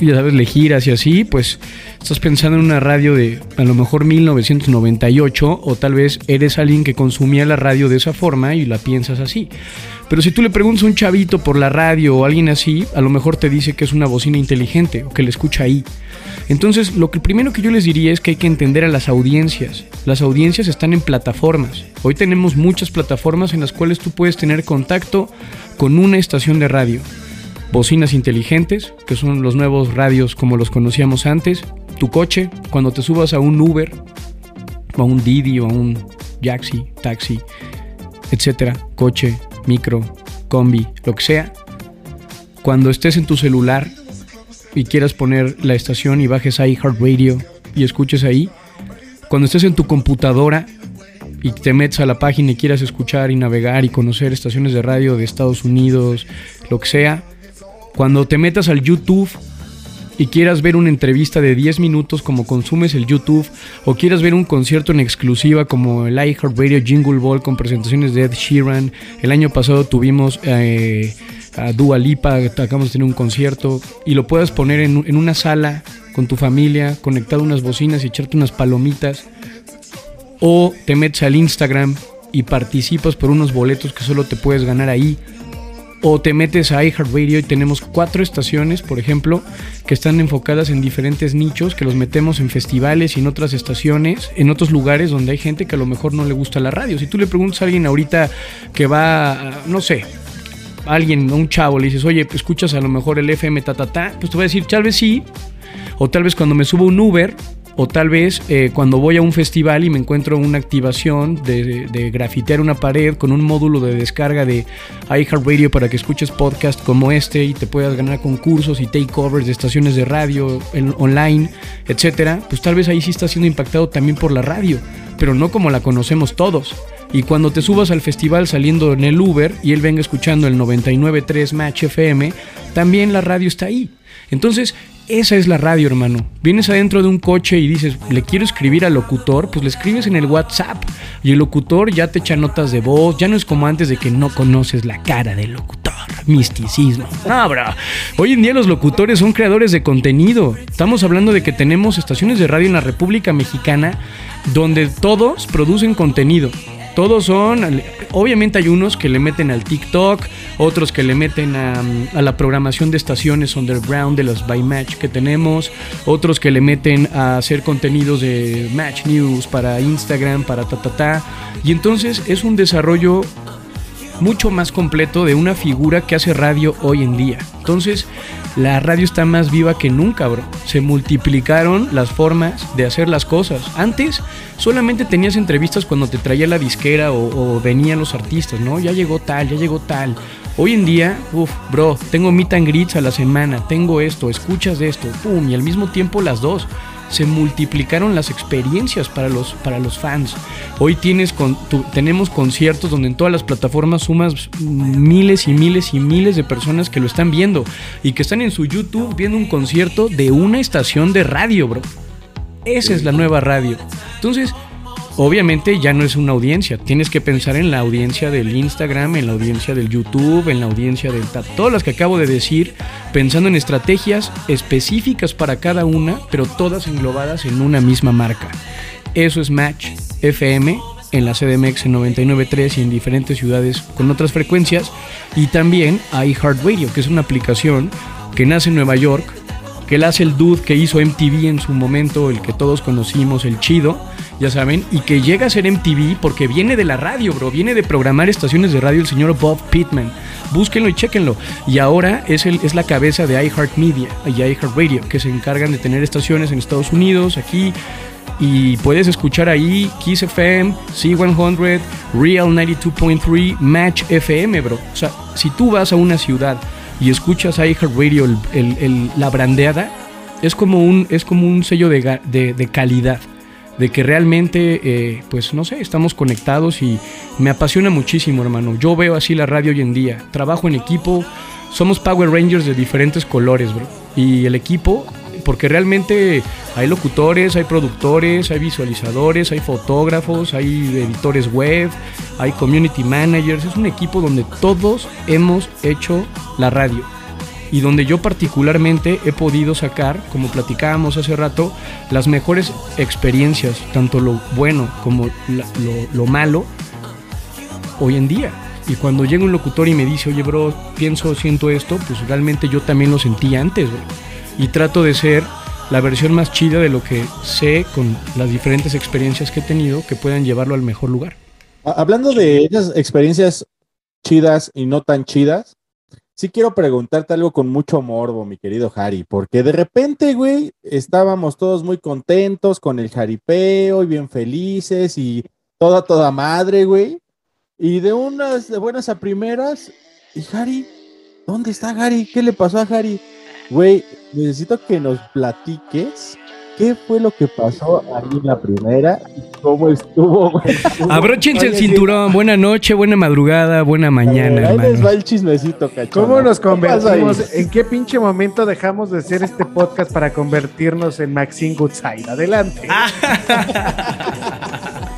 ya sabes, le giras y así, pues estás pensando en una radio de a lo mejor 1998 o tal vez eres alguien que consumía la radio de esa forma y la piensas así. Pero si tú le preguntas a un chavito por la radio o alguien así, a lo mejor te dice que es una bocina inteligente o que le escucha ahí. Entonces, lo que primero que yo les diría es que hay que entender a las audiencias. Las audiencias están en plataformas. Hoy tenemos muchas plataformas en las cuales tú puedes tener contacto con una estación de radio bocinas inteligentes, que son los nuevos radios como los conocíamos antes, tu coche, cuando te subas a un Uber, o a un Didi, o a un Jaxi, taxi, etcétera, coche, micro, combi, lo que sea, cuando estés en tu celular y quieras poner la estación y bajes a iHeartRadio y escuches ahí, cuando estés en tu computadora y te metes a la página y quieras escuchar y navegar y conocer estaciones de radio de Estados Unidos, lo que sea, cuando te metas al YouTube y quieras ver una entrevista de 10 minutos como consumes el YouTube o quieras ver un concierto en exclusiva como el iHeartRadio Jingle Ball con presentaciones de Ed Sheeran, el año pasado tuvimos eh, a Dua Lipa, acabamos de tener un concierto y lo puedas poner en, en una sala con tu familia, conectado a unas bocinas y echarte unas palomitas o te metes al Instagram y participas por unos boletos que solo te puedes ganar ahí. O te metes a iHeartRadio y tenemos cuatro estaciones, por ejemplo, que están enfocadas en diferentes nichos, que los metemos en festivales y en otras estaciones, en otros lugares donde hay gente que a lo mejor no le gusta la radio. Si tú le preguntas a alguien ahorita que va, no sé, alguien, un chavo, le dices, oye, escuchas a lo mejor el FM ta, ta, ta, pues te va a decir, tal vez sí, o tal vez cuando me subo un Uber, o tal vez eh, cuando voy a un festival y me encuentro una activación de, grafitear una pared con un módulo de descarga de iHeartRadio para que escuches podcast como este y te puedas ganar concursos y takeovers de estaciones de radio en- online, etcétera, pues tal vez ahí sí está siendo impactado también por la radio, pero no como la conocemos todos. Y cuando te subas al festival saliendo en el Uber y él venga escuchando el 99.3 Match FM, también la radio está ahí. Entonces, esa es la radio, hermano. Vienes adentro de un coche y dices, le quiero escribir al locutor, pues le escribes en el WhatsApp y el locutor ya te echa notas de voz, ya no es como antes de que no conoces la cara del locutor. Misticismo. No. Hoy en día los locutores son creadores de contenido. Estamos hablando de que tenemos estaciones de radio en la República Mexicana donde todos producen contenido. Todos son, obviamente hay unos que le meten al TikTok, otros que le meten a, a la programación de estaciones underground de los by Match que tenemos, otros que le meten a hacer contenidos de Match News para Instagram, para ta ta ta. Y entonces es un desarrollo mucho más completo de una figura que hace radio hoy en día. Entonces, la radio está más viva que nunca, bro. Se multiplicaron las formas de hacer las cosas. Antes solamente tenías entrevistas cuando te traía la disquera o, venían los artistas, ¿no? Ya llegó tal, ya llegó tal. Hoy en día, uff, bro, tengo meet and greets a la semana, tengo esto, escuchas esto, pum, y al mismo tiempo las dos se multiplicaron las experiencias para los, para los fans. Hoy tienes con, tenemos conciertos donde en todas las plataformas sumas miles y miles y miles de personas que lo están viendo y que están en su YouTube viendo un concierto de una estación de radio, bro. Esa es la nueva radio. Entonces, obviamente ya no es una audiencia. Tienes que pensar en la audiencia del Instagram, en la audiencia del YouTube, en la audiencia del ta- todas las que acabo de decir, pensando en estrategias específicas para cada una, pero todas englobadas en una misma marca. Eso es Match FM en la CDMX en 99.3 y en diferentes ciudades con otras frecuencias. Y también iHeartRadio, que es una aplicación que nace en Nueva York, que la hace el dude que hizo MTV en su momento, el que todos conocimos, el chido, ya saben, y que llega a ser MTV porque viene de la radio, bro, viene de programar estaciones de radio el señor Bob Pittman. Búsquenlo y chéquenlo. Y ahora es, el, es la cabeza de iHeartMedia y iHeartRadio, que se encargan de tener estaciones en Estados Unidos, aquí, y puedes escuchar ahí Kiss FM, C100, Real 92.3, Match FM, bro. O sea, si tú vas a una ciudad y escuchas iHeartRadio, la brandeada, es como un, es como un sello de, de- de calidad, de que realmente, eh, pues no sé, estamos conectados y me apasiona muchísimo, hermano. Yo veo así la radio hoy en día, trabajo en equipo, somos Power Rangers de diferentes colores, bro. Y el equipo, porque realmente hay locutores, hay productores, hay visualizadores, hay fotógrafos, hay editores web, hay community managers, es un equipo donde todos hemos hecho la radio y donde yo particularmente he podido sacar, como platicábamos hace rato, las mejores experiencias, tanto lo bueno como lo, lo malo, hoy en día. Y cuando llega un locutor y me dice, oye, bro, pienso, siento esto, pues realmente yo también lo sentí antes, bro. Y trato de ser la versión más chida de lo que sé con las diferentes experiencias que he tenido que puedan llevarlo al mejor lugar. Hablando de esas experiencias chidas y no tan chidas, sí quiero preguntarte algo con mucho morbo, mi querido Harry, porque de repente, güey, estábamos todos muy contentos con el jaripeo y bien felices y toda, toda madre, güey. Y de unas de buenas a primeras, ¿y Harry? ¿Dónde está Harry? ¿Qué le pasó a Harry? Güey, necesito que nos platiques qué fue lo que pasó ahí en la primera cómo estuvo. Abróchense el cinturón. Buena noche, buena madrugada, buena mañana, Ahí les va el chismecito, cachondo. ¿Cómo nos convertimos? ¿En qué pinche momento dejamos de hacer este podcast para convertirnos en Maxine Goodside? Adelante.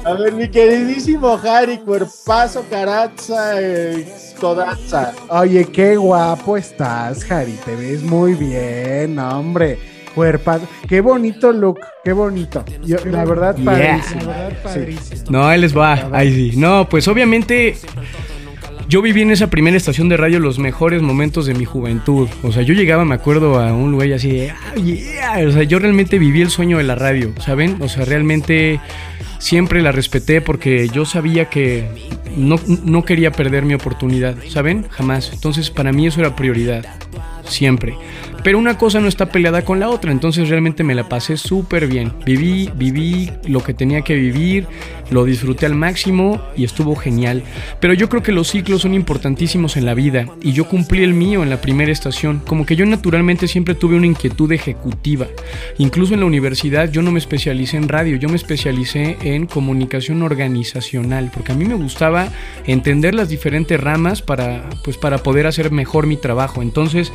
A ver, mi queridísimo Harry, cuerpazo, caraza, eh, codaza. Oye, qué guapo estás, Harry. Te ves muy bien, hombre. Cuerpazo. Qué bonito look, qué bonito. Yo, la verdad, Yeah. padrísimo. La verdad, Sí. padrísimo. No, ahí les va. Ahí sí. No, pues obviamente yo viví en esa primera estación de radio los mejores momentos de mi juventud. O sea, yo llegaba, me acuerdo, a un lugar y así de, "Ah, yeah". O sea, yo realmente viví el sueño de la radio, ¿saben? O sea, realmente siempre la respeté porque yo sabía que no, no quería perder mi oportunidad, ¿saben? Jamás. Entonces, para mí eso era prioridad. Siempre. Pero una cosa no está peleada con la otra, entonces realmente me la pasé súper bien. Viví, viví lo que tenía que vivir, lo disfruté al máximo y estuvo genial. Pero yo creo que los ciclos son importantísimos en la vida y yo cumplí el mío en la primera estación. Como que yo naturalmente siempre tuve una inquietud ejecutiva. Incluso en la universidad yo no me especialicé en radio, yo me especialicé en comunicación organizacional, porque a mí me gustaba entender las diferentes ramas para, pues, para poder hacer mejor mi trabajo. Entonces,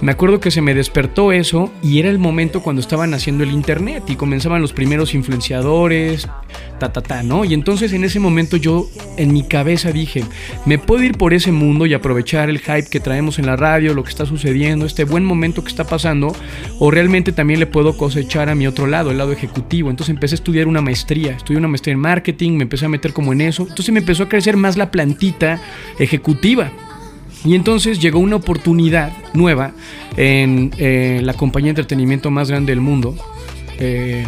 me acuerdo que se me despertó eso y era el momento cuando estaban haciendo el internet y comenzaban los primeros influenciadores, ¿no? Y entonces en ese momento yo en mi cabeza dije, me puedo ir por ese mundo y aprovechar el hype que traemos en la radio, lo que está sucediendo, este buen momento que está pasando, o realmente también le puedo cosechar a mi otro lado, el lado ejecutivo. Entonces empecé a estudiar una maestría, estudié una maestría en marketing, me empecé a meter como en eso, entonces me empezó a crecer más la plantita ejecutiva. Y entonces llegó una oportunidad nueva en eh, la compañía de entretenimiento más grande del mundo, eh,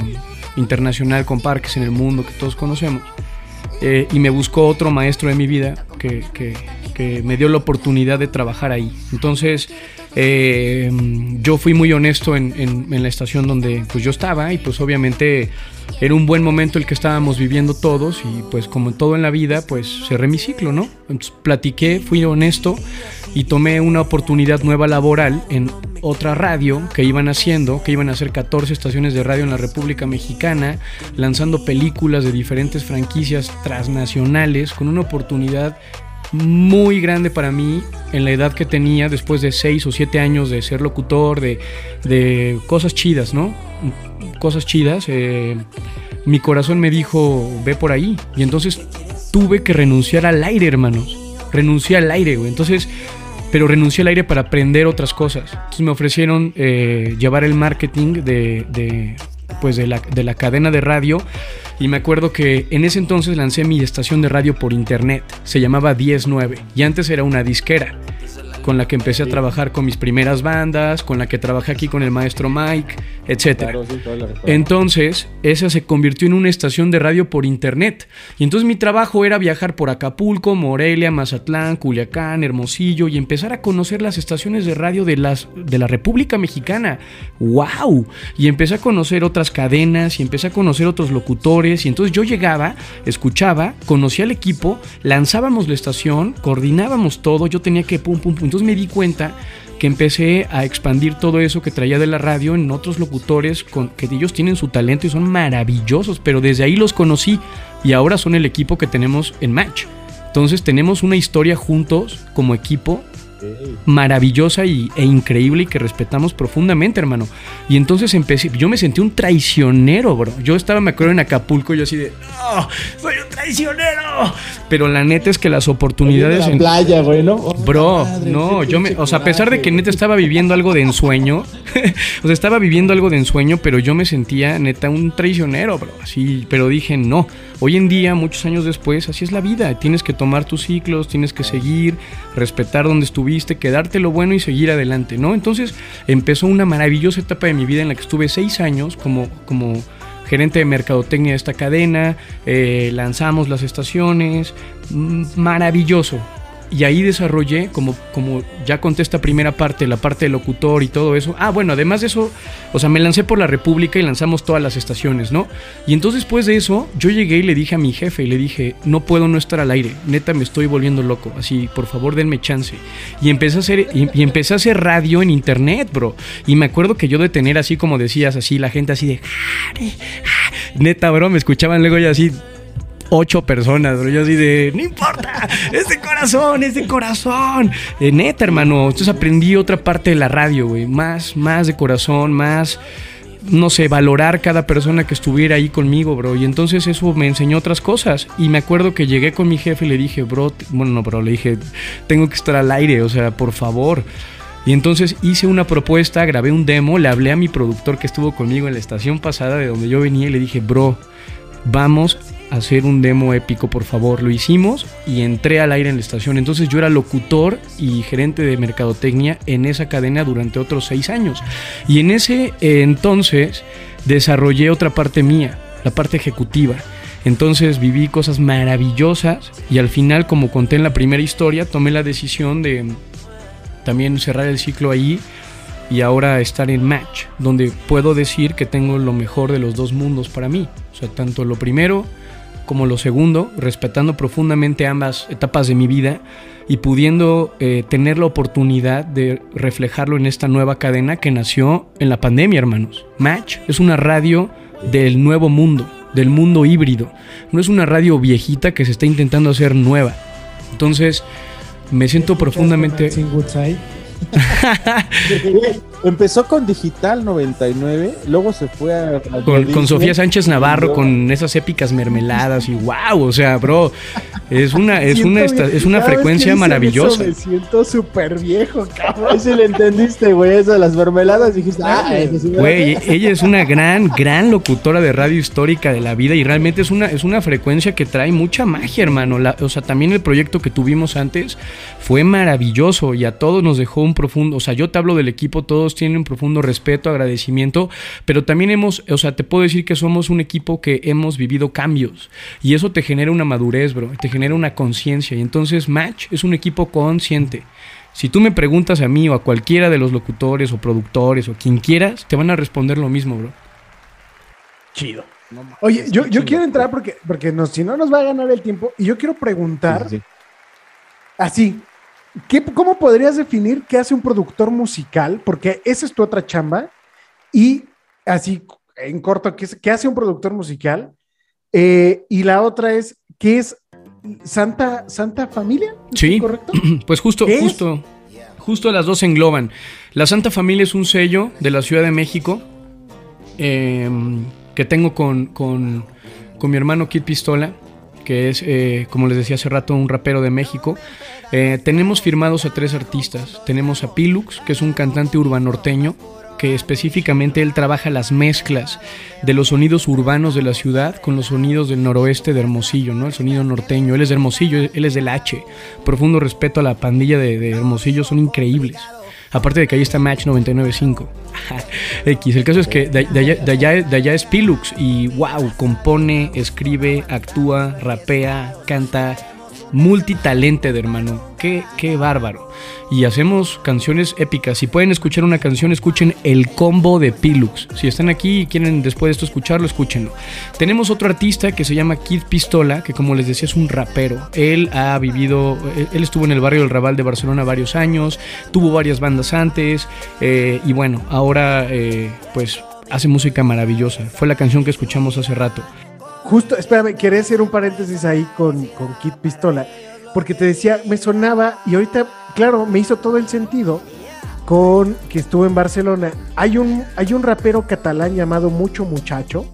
internacional con parques en el mundo que todos conocemos. Eh, y me buscó otro maestro de mi vida que, que- que me dio la oportunidad de trabajar ahí. Entonces, eh, yo fui muy honesto en, en- en la estación donde pues, yo estaba y pues obviamente era un buen momento el que estábamos viviendo todos y pues como todo en la vida, pues cerré mi ciclo, ¿no? Entonces platiqué, fui honesto y tomé una oportunidad nueva laboral en otra radio que iban haciendo, que iban a hacer 14 estaciones de radio en la República Mexicana, lanzando películas de diferentes franquicias transnacionales con una oportunidad muy grande para mí en la edad que tenía después de 6 o 7 años de ser locutor, de, de cosas chidas, ¿no? Cosas chidas. eh, mi corazón me dijo, ve por ahí. Y entonces tuve que renunciar al aire, hermanos. Renuncié al aire, güey. Entonces, pero renuncié al aire para aprender otras cosas. Me ofrecieron eh, llevar el marketing de, pues de, la, de la cadena de radio. Y me acuerdo que en ese entonces lancé mi estación de radio por internet. Se llamaba 109. Y antes era una disquera. Con la que empecé a trabajar con mis primeras bandas, con la que trabajé aquí con el maestro Mike, recuerdo. Entonces, esa se convirtió en una estación de radio por internet. Y entonces mi trabajo era viajar por Acapulco, Morelia, Mazatlán, Culiacán, Hermosillo y empezar a conocer las estaciones de radio de, las, de la República Mexicana. ¡Wow! Y empecé a conocer otras cadenas y empecé a conocer otros locutores. Y entonces yo llegaba, escuchaba, conocía al equipo, lanzábamos la estación, coordinábamos todo. Yo tenía que pum, pum, pum. Entonces me di cuenta que empecé a expandir todo eso que traía de la radio en otros locutores con, que ellos tienen su talento y son maravillosos, pero desde ahí los conocí y ahora son el equipo que tenemos en Match. Entonces tenemos una historia juntos como equipo maravillosa y, e increíble y que respetamos profundamente, hermano. Y entonces empecé, yo me sentí un traicionero, bro. Yo estaba, me acuerdo, en Acapulco, yo así de, ¡Oh, soy un traicionero! Pero la neta es que las oportunidades... la en- playa, güey, ¿no? Oh, Bro, madre, no, yo me, o sea, a pesar de que neta estaba viviendo algo de ensueño, o sea, estaba viviendo algo de ensueño, pero yo me sentía neta un traicionero, bro, así, pero dije, no, hoy en día, muchos años después, así es la vida, tienes que tomar tus ciclos, tienes que seguir, respetar donde estuviste, quedarte lo bueno y seguir adelante, ¿no? Entonces empezó una maravillosa etapa de mi vida en la que estuve seis años como, como gerente de mercadotecnia de esta cadena, eh, lanzamos las estaciones, mm, maravilloso. Y ahí desarrollé, como, como ya conté esta primera parte, la parte de locutor y todo eso. Ah, bueno, además de eso, o sea, me lancé por la República y lanzamos todas las estaciones, ¿no? Y entonces después de eso, yo llegué y le dije a mi jefe y le dije, no puedo no estar al aire, neta me estoy volviendo loco, así, por favor denme chance. Y empecé a hacer, y, empecé a hacer radio en internet, bro. Y me acuerdo que yo de tener así como decías, así, la gente así de... Neta, bro, me escuchaban luego ya así ocho personas, bro. Yo así de, no importa, es de corazón, es de corazón. Eh, neta, hermano. Entonces aprendí otra parte de la radio, güey. Más, más de corazón, más, no sé, valorar cada persona que estuviera ahí conmigo, bro. Y entonces eso me enseñó otras cosas. Y me acuerdo que llegué con mi jefe y le dije, bro, bueno, no, bro, le dije, tengo que estar al aire, o sea, por favor. Y entonces hice una propuesta, grabé un demo, le hablé a mi productor que estuvo conmigo en la estación pasada de donde yo venía y le dije, bro, vamos hacer un demo épico, por favor. Lo hicimos y entré al aire en la estación. Entonces yo era locutor y gerente de mercadotecnia en esa cadena durante otros seis años. Y en ese eh, entonces desarrollé otra parte mía, la parte ejecutiva. Entonces viví cosas maravillosas y al final, como conté en la primera historia, tomé la decisión de también cerrar el ciclo ahí y ahora estar en Match, donde puedo decir que tengo lo mejor de los dos mundos para mí. O sea, tanto lo primero como lo segundo, respetando profundamente ambas etapas de mi vida y pudiendo eh, tener la oportunidad de reflejarlo en esta nueva cadena que nació en la pandemia, hermanos. Match es una radio del nuevo mundo, del mundo híbrido. No es una radio viejita que se está intentando hacer nueva. Entonces, me siento profundamente... Empezó con Digital 99, luego se fue a... Con, con Sofía Sánchez Navarro, con esas épicas mermeladas y wow, o sea, bro, es una, es Siento una, esta- es una frecuencia maravillosa. eso Me siento súper viejo, cabrón. Sí le entendiste, güey, eso de las mermeladas, dijiste, ah, eso sí me- Güey, ella es una gran, gran locutora de radio histórica de la vida y realmente es una, es una frecuencia que trae mucha magia, hermano. La- o sea, también el proyecto que tuvimos antes fue maravilloso y a todos nos dejó un profundo, o sea, yo te hablo del equipo, todos tienen un profundo respeto, agradecimiento, pero también hemos, o sea, te puedo decir que somos un equipo que hemos vivido cambios y eso te genera una madurez, bro, te genera una conciencia y entonces Match es un equipo consciente. Si tú me preguntas a mí o a cualquiera de los locutores o productores o quien quieras, te van a responder lo mismo, bro. Chido. Oye, yo, yo quiero entrar porque, porque no, si no nos va a ganar el tiempo y yo quiero preguntar así, ¿qué, ¿cómo podrías definir qué hace un productor musical? Porque esa es tu otra chamba y así en corto, ¿qué, es- qué hace un productor musical? Eh, y la otra es, ¿qué es Santa, Santa Familia? Sí, correcto? pues justo, justo, justo las dos se engloban. La Santa Familia es un sello de la Ciudad de México eh, que tengo con, con, con mi hermano Kid Pistola, que es, eh, como les decía hace rato, un rapero de México. Eh, tenemos firmados a tres artistas. Tenemos a Pilux, que es un cantante urbanorteño, que específicamente él trabaja las mezclas de los sonidos urbanos de la ciudad con los sonidos del noroeste de Hermosillo, ¿no? El sonido norteño. Él es de Hermosillo, él es del H. Profundo respeto a la pandilla de, Hermosillo, son increíbles. Aparte de que ahí está Match 995. X. El caso es que de, de allá es Pilux y wow, compone, escribe, actúa, rapea, canta. Multitalented, hermano. Qué, qué bárbaro. Y hacemos canciones épicas. Si pueden escuchar una canción, escuchen el combo de Pilux. Si están aquí y quieren después de esto escucharlo, escúchenlo. Tenemos otro artista que se llama Kid Pistola, que como les decía es un rapero. Él ha vivido, él- él estuvo en el barrio del Raval de Barcelona varios años, tuvo varias bandas antes eh, y bueno, ahora eh, pues hace música maravillosa. Fue la canción que escuchamos hace rato. Justo, espérame, quería hacer un paréntesis ahí con, con Kid Pistola, porque te decía, me sonaba y ahorita, claro, me hizo todo el sentido con que estuvo en Barcelona. Hay un, hay un rapero catalán llamado Mucho Muchacho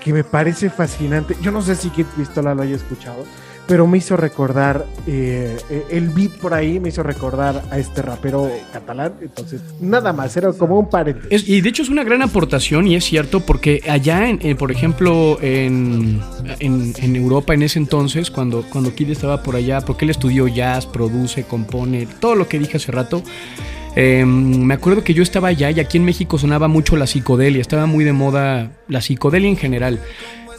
que me parece fascinante. Yo no sé si Kid Pistola lo haya escuchado, pero me hizo recordar eh, eh, el beat por ahí, me hizo recordar a este rapero catalán. Entonces, nada más, era como un paréntesis. Es- y de hecho es una gran aportación y es cierto porque allá, en, por ejemplo, en, en- Europa en ese entonces, cuando, cuando Kid estaba por allá, porque él estudió jazz, produce, compone, todo lo que dije hace rato, eh, me acuerdo que yo estaba allá y aquí en México sonaba mucho la psicodelia, estaba muy de moda la psicodelia en general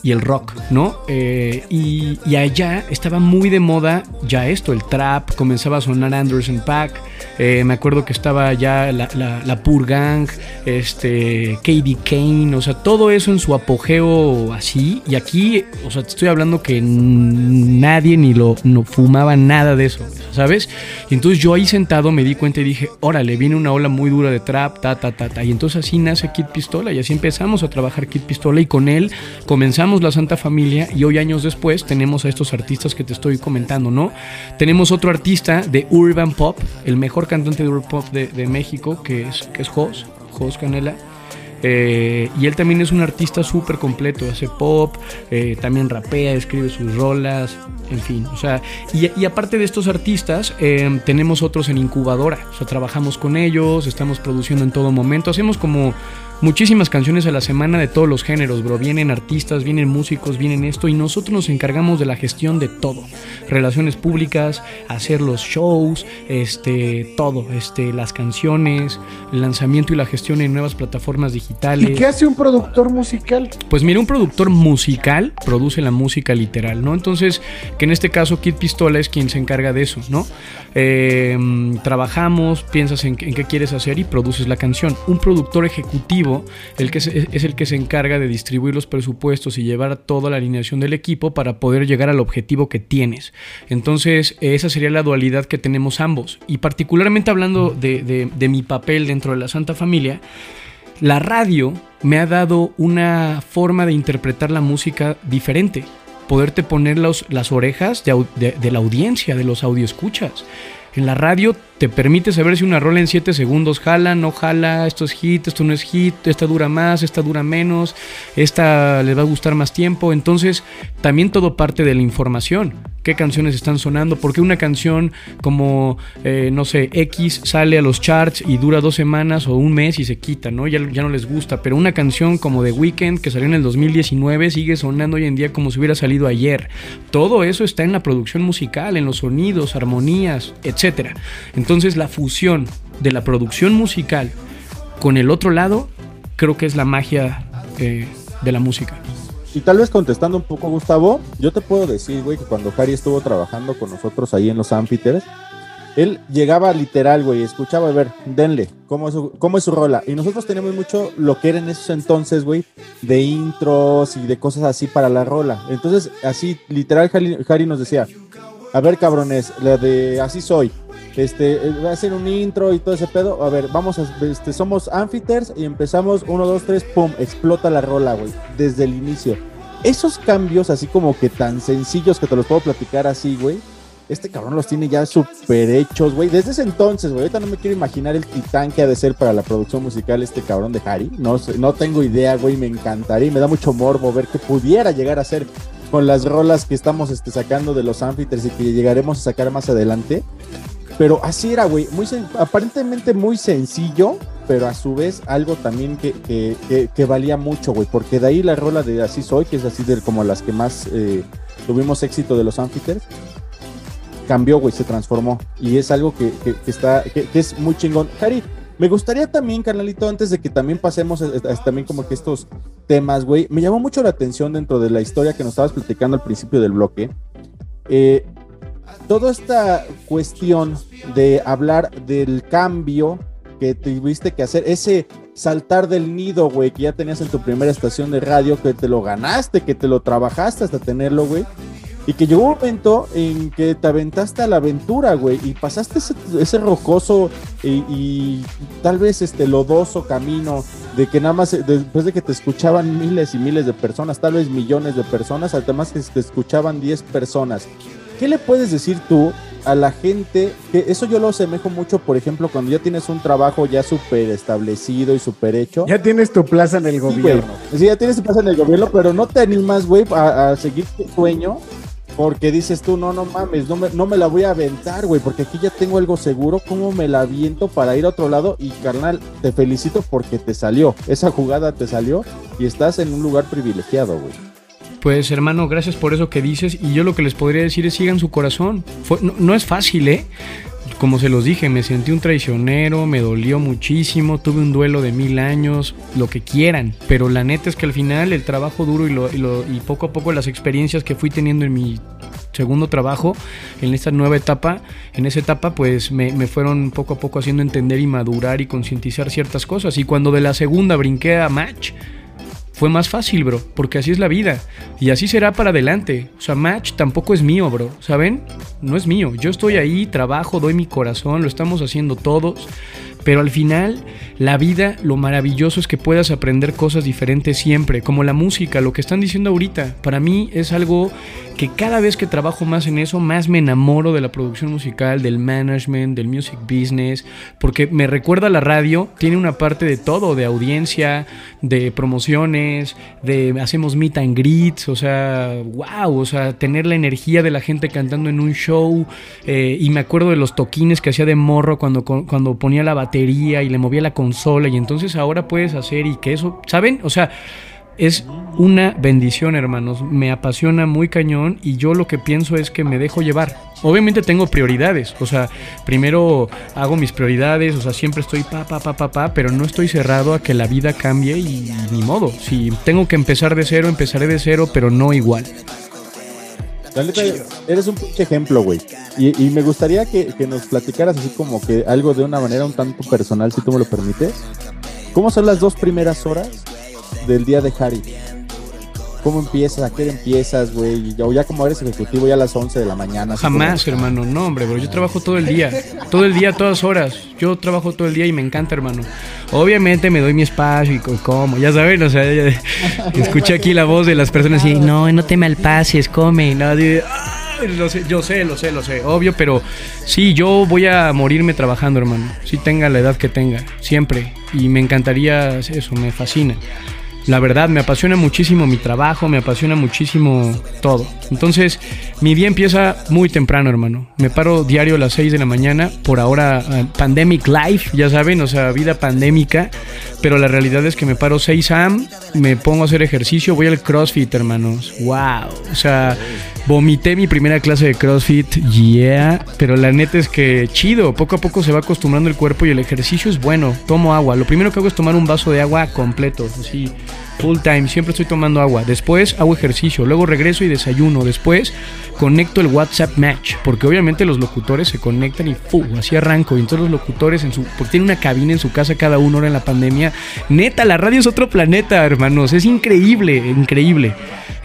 y el rock, ¿no? Eh, y, allá estaba muy de moda ya esto, el trap, comenzaba a sonar Anderson Pack, eh, me acuerdo que estaba ya la, la, la Pur Gang, este, KD Kane, o sea, todo eso en su apogeo así, y aquí, o sea, te estoy hablando que nadie ni lo no fumaba nada de eso, ¿sabes? Y entonces yo ahí sentado me di cuenta y dije, órale, viene una ola muy dura de trap, ta, ta, ta, ta, y entonces así nace Kid Pistola, y así empezamos a trabajar Kid Pistola, y con él comenzamos la Santa Familia, y hoy años después tenemos a estos artistas que te estoy comentando, ¿no? Tenemos otro artista de Urban Pop, el mejor cantante de Urban Pop de, de México, que es, que es Jos, Jos Canela. Eh, y él también es un artista súper completo, hace pop, eh, también rapea, escribe sus rolas, en fin. O sea, y, aparte de estos artistas, eh, tenemos otros en incubadora. O sea, trabajamos con ellos, estamos produciendo en todo momento, hacemos como muchísimas canciones a la semana de todos los géneros, bro. Vienen artistas, vienen músicos, vienen esto, y nosotros nos encargamos de la gestión de todo. Relaciones públicas, hacer los shows, este, todo, este, las canciones, el lanzamiento y la gestión en nuevas plataformas digitales. ¿Y qué hace un productor musical? Pues mira, un productor musical produce la música literal, ¿no? Entonces, que en este caso Kid Pistola es quien se encarga de eso, ¿no? Eh, trabajamos, piensas en, en qué quieres hacer y produces la canción. Un productor ejecutivo el que es el que se encarga de distribuir los presupuestos y llevar toda la alineación del equipo para poder llegar al objetivo que tienes. Entonces, esa sería la dualidad que tenemos ambos. Y particularmente hablando de, de- mi papel dentro de la Santa Familia, la radio me ha dado una forma de interpretar la música diferente. Poderte poner los- las orejas de, de- la audiencia, de los audioescuchas. En la radio te permite saber si una rola en 7 segundos jala, no jala, esto es hit, esto no es hit, esta dura más, esta dura menos, esta les va a gustar más tiempo. Entonces, también todo parte de la información. ¿Qué canciones están sonando? Porque una canción como, eh, no sé, X sale a los charts y dura dos semanas o un mes y se quita, ¿no? Ya, ya no les gusta. Pero una canción como The Weeknd que salió en el 2019 sigue sonando hoy en día como si hubiera salido ayer. Todo eso está en la producción musical, en los sonidos, armonías, etc. Entonces la fusión de la producción musical con el otro lado creo que es la magia eh, de la música. Y tal vez contestando un poco, Gustavo, yo te puedo decir, güey, que cuando Harry estuvo trabajando con nosotros ahí en los Amphitheaters, él llegaba literal, güey, escuchaba, a ver, denle, ¿cómo es, su, ¿cómo es su rola? Y nosotros teníamos mucho lo que era en esos entonces, güey, de intros y de cosas así para la rola. Entonces, así, literal, Harry, Harry nos decía, a ver, cabrones, la de Así Soy, este, eh, hacer un intro y todo ese pedo. A ver, vamos a, este, somos Amphiters y empezamos, uno, dos, tres, pum, explota la rola, güey, desde el inicio. Esos cambios, así como que tan sencillos que te los puedo platicar así, güey. Este cabrón los tiene ya súper hechos, güey. Desde ese entonces, güey. Ahorita no me quiero imaginar el titán que ha de ser para la producción musical este cabrón de Harry. No, no tengo idea, güey. Me encantaría y me da mucho morbo ver que pudiera llegar a ser con las rolas que estamos este, sacando de los Amphiters y que llegaremos a sacar más adelante. Pero así era, güey, muy aparentemente muy sencillo, pero a su vez algo también que, que, que- que valía mucho, güey, porque de ahí la rola de Así Soy, que es así de como las que más eh, tuvimos éxito de los Amphiters, cambió, güey, se transformó. Y es algo que, está, que, es muy chingón. Cari, me gustaría también, carnalito, antes de que también pasemos a- a- a también como que estos temas, güey, me llamó mucho la atención dentro de la historia que nos estabas platicando al principio del bloque. Eh, toda esta cuestión de hablar del cambio que tuviste que hacer, ese saltar del nido, güey, que ya tenías en tu primera estación de radio, que te lo ganaste, que te lo trabajaste hasta tenerlo, güey. Y que llegó un momento en que te aventaste a la aventura, güey, y pasaste ese, rocoso y, y tal vez este lodoso camino de que nada más después de que te escuchaban miles y miles de personas, tal vez millones de personas, además que te escuchaban 10 personas. ¿Qué le puedes decir tú a la gente? Que eso yo lo asemejo mucho, por ejemplo, cuando ya tienes un trabajo ya súper establecido y súper hecho. Ya tienes tu plaza en el Sí, güey. gobierno. Sí, ya tienes tu plaza en el gobierno, pero no te animas, güey, a, a seguir tu sueño. Porque dices tú, no, no mames, no me, no me la voy a aventar, güey, porque aquí ya tengo algo seguro. ¿Cómo me la aviento para ir a otro lado? Y carnal, te felicito porque te salió. Esa jugada te salió y estás en un lugar privilegiado, güey. Pues hermano, gracias por eso que dices y yo lo que les podría decir es sigan su corazón. No es fácil, ¿eh? Como se los dije, me sentí un traicionero, me dolió muchísimo, tuve un duelo de mil años, lo que quieran, pero la neta es que al final el trabajo duro y, lo- y lo- y poco a poco las experiencias que fui teniendo en mi segundo trabajo, en esta nueva etapa, en esa etapa pues me, me fueron poco a poco haciendo entender y madurar y concientizar ciertas cosas. Y cuando de la segunda brinqué a Match, fue más fácil, bro, porque así es la vida. Y así será para adelante. O sea, Match tampoco es mío, bro, ¿saben? No es mío. Yo estoy ahí, trabajo, doy mi corazón, lo estamos haciendo todos. Pero al final, la vida, lo maravilloso es que puedas aprender cosas diferentes siempre, como la música, lo que están diciendo ahorita. Para mí es algo que cada vez que trabajo más en eso, más me enamoro de la producción musical, del management, del music business, porque me recuerda a la radio, tiene una parte de todo, de audiencia, de promociones, de hacemos meet and greets, o sea, wow, o sea, tener la energía de la gente cantando en un show, eh, y me acuerdo de los toquines que hacía de morro cuando, cuando ponía la batería y le movía la consola, y entonces ahora puedes hacer y que eso, ¿saben? O sea, es una bendición, hermanos. Me apasiona muy cañón y yo lo que pienso es que me dejo llevar. Obviamente tengo prioridades, o sea, primero hago mis prioridades, o sea, siempre estoy pa, pa, pa, pa, pa, pero no estoy cerrado a que la vida cambie y ni modo. Si tengo que empezar de cero, empezaré de cero, pero no igual. La neta, eres un pinche ejemplo, güey. Y, y me gustaría que, que nos platicaras así como que algo de una manera un tanto personal, si tú me lo permites. ¿Cómo son las dos primeras horas del día de Harry? ¿Cómo empiezas? ¿A qué empiezas, güey? O ya como eres ejecutivo, ya a las 11 de la mañana. Jamás, como- hermano, no, hombre, bro. Yo trabajo todo el día, todo el día, todas horas. Yo trabajo todo el día y me encanta, hermano. Obviamente me doy mi espacio y co- como, ya saben, o sea, ya- escuché aquí la voz de las personas y no, no te malpases, come, no, de- ay, lo sé, yo sé, lo sé, lo sé, obvio, pero sí, yo voy a morirme trabajando, hermano. Si tenga la edad que tenga, siempre. Y me encantaría eso, me fascina. La verdad, me apasiona muchísimo mi trabajo, me apasiona muchísimo todo. Entonces, mi día empieza muy temprano, hermano. Me paro diario a las 6 de la mañana, por ahora ah, Pandemic Life, ya saben, o sea, vida pandémica. Pero la realidad es que me paro 6 am, me pongo a hacer ejercicio, voy al CrossFit, hermanos. Wow. O sea, vomité mi primera clase de CrossFit, yeah. Pero la neta es que chido, poco a poco se va acostumbrando el cuerpo y el ejercicio es bueno. Tomo agua. Lo primero que hago es tomar un vaso de agua completo, así full time, siempre estoy tomando agua. Después hago ejercicio, luego regreso y desayuno. Después conecto el WhatsApp Match, porque obviamente los locutores se conectan y ¡fu! así arranco. Y entonces los locutores, en su, porque tienen una cabina en su casa cada uno ahora en la pandemia. Neta, la radio es otro planeta, hermanos. Es increíble, increíble.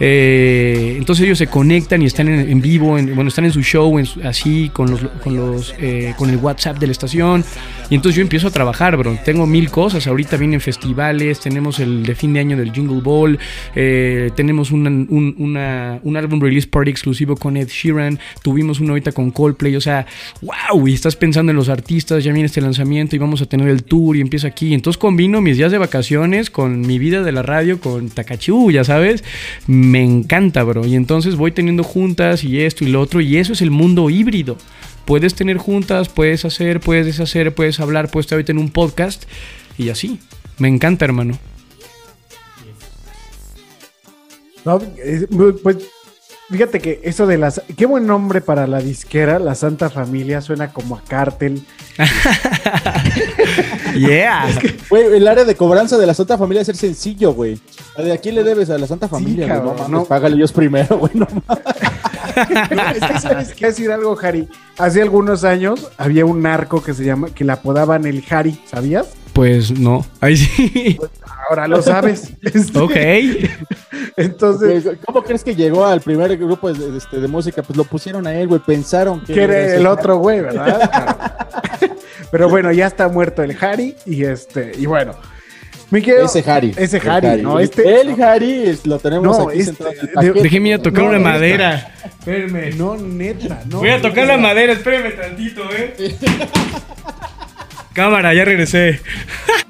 Eh, entonces ellos se conectan y están en, en vivo, en- bueno, están en su show, en su- así, con los, con los, eh, con el WhatsApp de la estación. Y entonces yo empiezo a trabajar, bro. Tengo mil cosas. Ahorita vienen festivales, tenemos el de fin de año del Jingle Ball, eh, tenemos una- un, un álbum release party exclusivo con Ed Sheeran, tuvimos uno ahorita con Coldplay, o sea, wow, y estás pensando en los artistas, ya viene este lanzamiento y vamos a tener el tour y empieza aquí. Entonces combino mis días de vacaciones con mi vida de la radio, con Takachú, ya sabes, me encanta, bro. Y entonces voy teniendo juntas y esto y lo otro, y eso es el mundo híbrido. Puedes tener juntas, puedes hacer, puedes deshacer, puedes hablar, puedes estar ahorita en un podcast y así. Me encanta, hermano. No, es- pues fíjate que eso de las. Qué buen nombre para la disquera, la Santa Familia, suena como a cártel. Yeah. Güey, el área de cobranza de la Santa Familia es ser sencillo, güey. ¿De aquí le debes a la Santa Familia? güey? cabrón, no mames, no. págale ellos primero, güey. no mames. No, es que sabes qué decir algo, Harry. Hace algunos años había un narco que se llama, que le apodaban el Harry, ¿sabías? Pues no. Ahí sí. Ahora lo sabes. Este, Ok. Entonces, ¿Cómo crees que llegó al primer grupo de, este, de música? Pues lo pusieron a él, güey. Pensaron que, que era el otro güey, ¿verdad? Claro. Pero bueno, ya está muerto el Harry y este, y bueno. Ese Harry. Ese El Harry, ¿no? El- Este, El Harry es- lo tenemos No, aquí este, de-. Déjeme ir a tocar No, una neta. madera. Espérame. no, neta, no. Voy a tocar la madera, espérame tantito, eh. Cámara, ya regresé.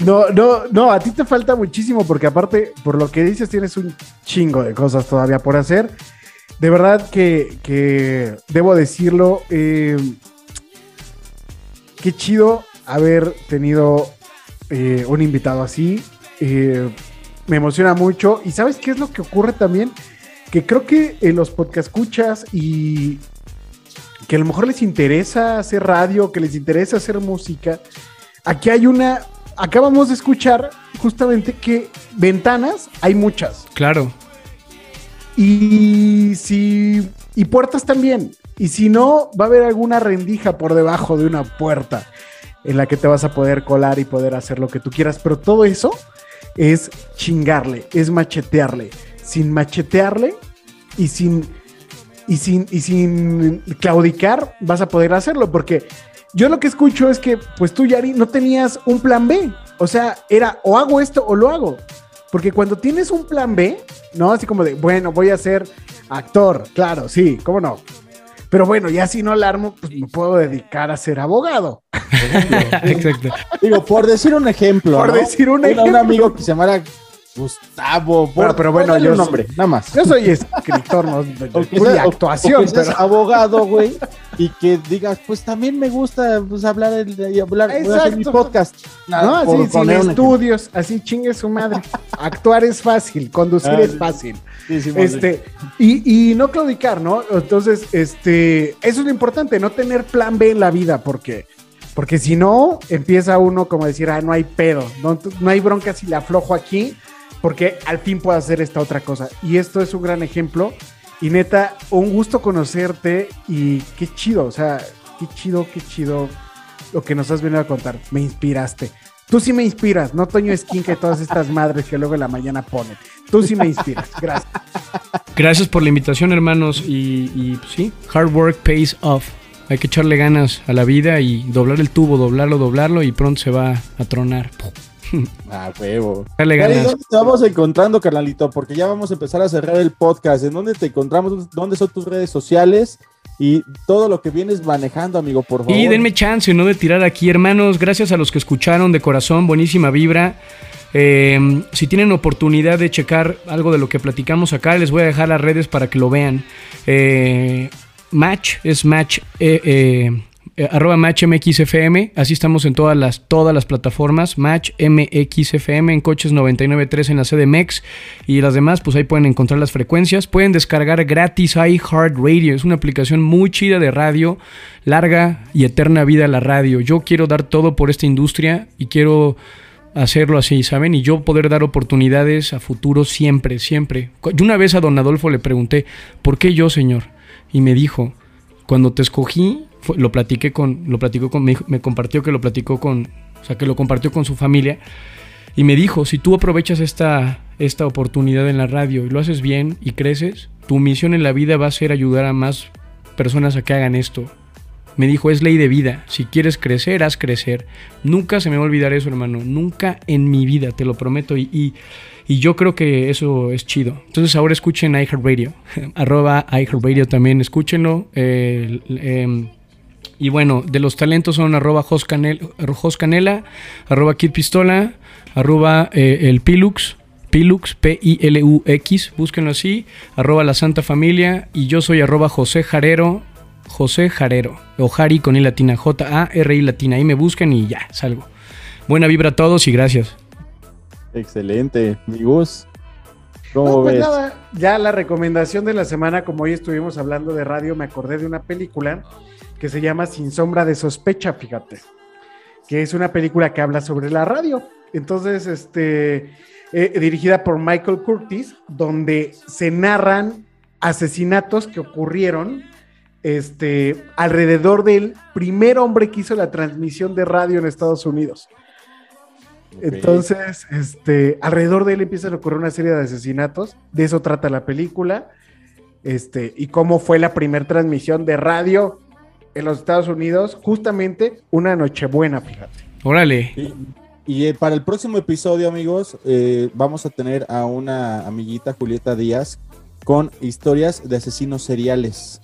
No, no, no, a ti te falta muchísimo porque aparte, por lo que dices, tienes un chingo de cosas todavía por hacer. De verdad que, que debo decirlo, eh, qué chido haber tenido eh, un invitado así. Eh, me emociona mucho. ¿Y sabes qué es lo que ocurre también? Que creo que en los podcast escuchas y que a lo mejor les interesa hacer radio, que les interesa hacer música. Aquí hay una, acabamos de escuchar justamente que ventanas hay muchas. Claro. Y si. Y puertas también. Y si no, va a haber alguna rendija por debajo de una puerta en la que te vas a poder colar y poder hacer lo que tú quieras. Pero todo eso es chingarle, es machetearle. Sin machetearle y sin. Y sin, y sin claudicar, vas a poder hacerlo. Porque yo lo que escucho es que, pues tú, Yari, no tenías un plan B. O sea, era o hago esto o lo hago. Porque cuando tienes un plan B, ¿no? Así como de, bueno, voy a ser actor, claro, sí, ¿cómo no? Pero bueno, ya si no la armo, pues me puedo dedicar a ser abogado. Exacto. Digo, por decir un ejemplo. Por ¿no? decir un ejemplo. Un amigo que se llamara Gustavo. por- Bueno, pero bueno, yo nombre, nada más. Yo soy escritor, no, o- actuación, o pero- abogado, güey, y que digas, pues también me gusta pues, hablar, y hablar hacer mi podcast. No, por así, sin estudios, así chingue su madre. Actuar es fácil, conducir Ah, es fácil. Sí, sí, Este, y, y no claudicar, ¿no? Entonces, este, eso es lo importante, no tener plan B en la vida, porque, porque si no, empieza uno como a decir, ah, no hay pedo, no, no hay bronca si le aflojo aquí, porque al fin puedo hacer esta otra cosa. Y esto es un gran ejemplo. Y neta, un gusto conocerte y qué chido, o sea, qué chido, qué chido lo que nos has venido a contar. Me inspiraste. Tú sí me inspiras, no Toño Esquinca y todas estas madres que luego en la mañana ponen. Tú sí me inspiras. Gracias. Gracias por la invitación, hermanos. Y, y, pues, sí, hard work pays off. Hay que echarle ganas a la vida y doblar el tubo, doblarlo, doblarlo y pronto se va a tronar. Ah, huevo. Dale. ¿Dónde te vamos encontrando, carnalito? Porque ya vamos a empezar a cerrar el podcast. ¿En dónde te encontramos? ¿Dónde son tus redes sociales? Y todo lo que vienes manejando, amigo, por favor. Y denme chance, ¿no? De tirar aquí, hermanos. Gracias a los que escucharon de corazón, buenísima vibra. Eh, si tienen oportunidad de checar algo de lo que platicamos acá, les voy a dejar las redes para que lo vean. Eh, match es Match, eh, eh, arroba Match MXFM. Así estamos en todas las, todas las plataformas. Match MXFM en coches 99.3 en la CDMX. Y las demás, pues ahí pueden encontrar las frecuencias. Pueden descargar gratis iHeartRadio. Es una aplicación muy chida de radio. Larga y eterna vida a la radio. Yo quiero dar todo por esta industria y quiero hacerlo así, ¿saben? Y yo poder dar oportunidades a futuro siempre, siempre. Yo una vez a don Adolfo le pregunté, ¿por qué yo, señor? Y me dijo, cuando te escogí, fue- lo platiqué con, lo platicó con, me, me compartió que lo platicó con, o sea, que lo compartió con su familia. Y me dijo, si tú aprovechas esta, esta oportunidad en la radio y lo haces bien y creces, tu misión en la vida va a ser ayudar a más personas a que hagan esto. Me dijo, es ley de vida. Si quieres crecer, haz crecer. Nunca se me va a olvidar eso, hermano. Nunca en mi vida, te lo prometo. Y, y, y yo creo que eso es chido. Entonces ahora escuchen iHeartRadio. Arroba iHeartRadio también, escúchenlo. Eh, em, y bueno, de los talentos son arroba Jos Canel- Jos Canela, arroba Kid Pistola, arroba eh, el Pilux, Pilux, P-I-L-U-X, búsquenlo así, arroba la Santa Familia, y yo soy arroba José Jarero, José Jarero. O Jari con I latina. J-A-R-I latina. Ahí me buscan y ya, salgo. Buena vibra a todos y gracias. Excelente, mi Gus. ¿Cómo No, pues ves? nada, ya la recomendación de la semana, como hoy estuvimos hablando de radio, me acordé de una película que se llama Sin sombra de sospecha, fíjate, que es una película que habla sobre la radio. Entonces, este, eh, dirigida por Michael Curtis, donde se narran asesinatos que ocurrieron este, alrededor del primer hombre que hizo la transmisión de radio en Estados Unidos. Entonces, este, alrededor de él empiezan a ocurrir una serie de asesinatos. De eso trata la película. Este, y cómo fue la primera transmisión de radio en los Estados Unidos, justamente una Nochebuena, fíjate. Órale. Y, y, eh, para el próximo episodio, amigos, eh, vamos a tener a una amiguita, Julieta Díaz, con historias de asesinos seriales.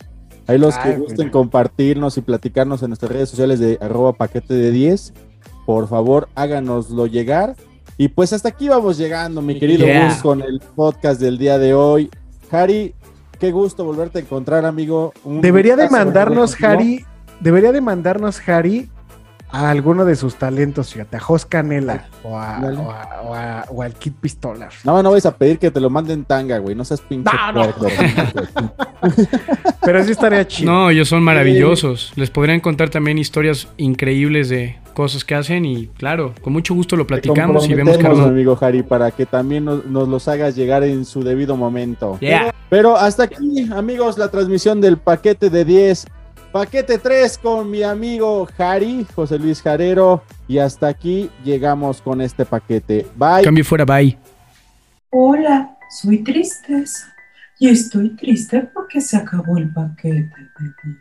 Ahí los que Ay, gusten bueno. compartirnos y platicarnos en nuestras redes sociales de arroba paquete de 10, por favor háganoslo llegar. Y pues hasta aquí vamos llegando, mi querido Yeah. Gus, con el podcast del día de hoy. Harry, qué gusto volverte a encontrar, amigo. Un Debería de mandarnos. Harry, debería de mandarnos, Harry, a alguno de sus talentos, fíjate, a Jos Canela o, a- o a- o a- o al Kid Pistola. No, no vais a pedir que te lo manden tanga, güey. No seas pinche No, no. puerco. Pero sí estaría chido. No, ellos son maravillosos. Les podrían contar también historias increíbles de cosas que hacen y claro, con mucho gusto lo platicamos y vemos no- amigo Harry, para que también nos, nos los hagas llegar en su debido momento. Yeah. Pero, pero hasta aquí, amigos, la transmisión del paquete de 10. Paquete 3 con mi amigo Harry, José Luis Jarero. Y hasta aquí llegamos con este paquete. Bye. Cambio fuera, bye. Hola, soy Tristeza y estoy triste porque se acabó el paquete de 10.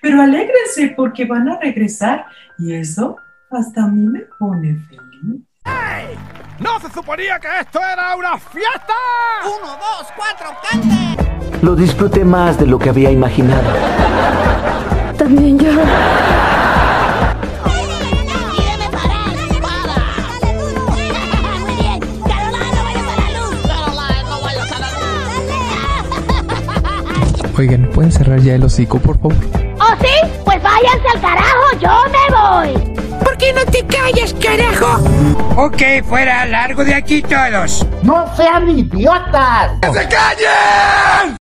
Pero alégrense porque van a regresar y eso hasta a mí me pone feliz. ¿No se suponía que esto era una fiesta? Uno, dos, cuatro, cante. Lo disfruté más de lo que había imaginado. También yo. Oigan, ¿pueden cerrar ya el hocico, por favor? ¿Oh, sí? Pues váyanse al carajo, yo me voy. ¿Por qué no te callas, carajo? Ok, fuera, largo de aquí todos. No sean idiotas. ¡Que se callen!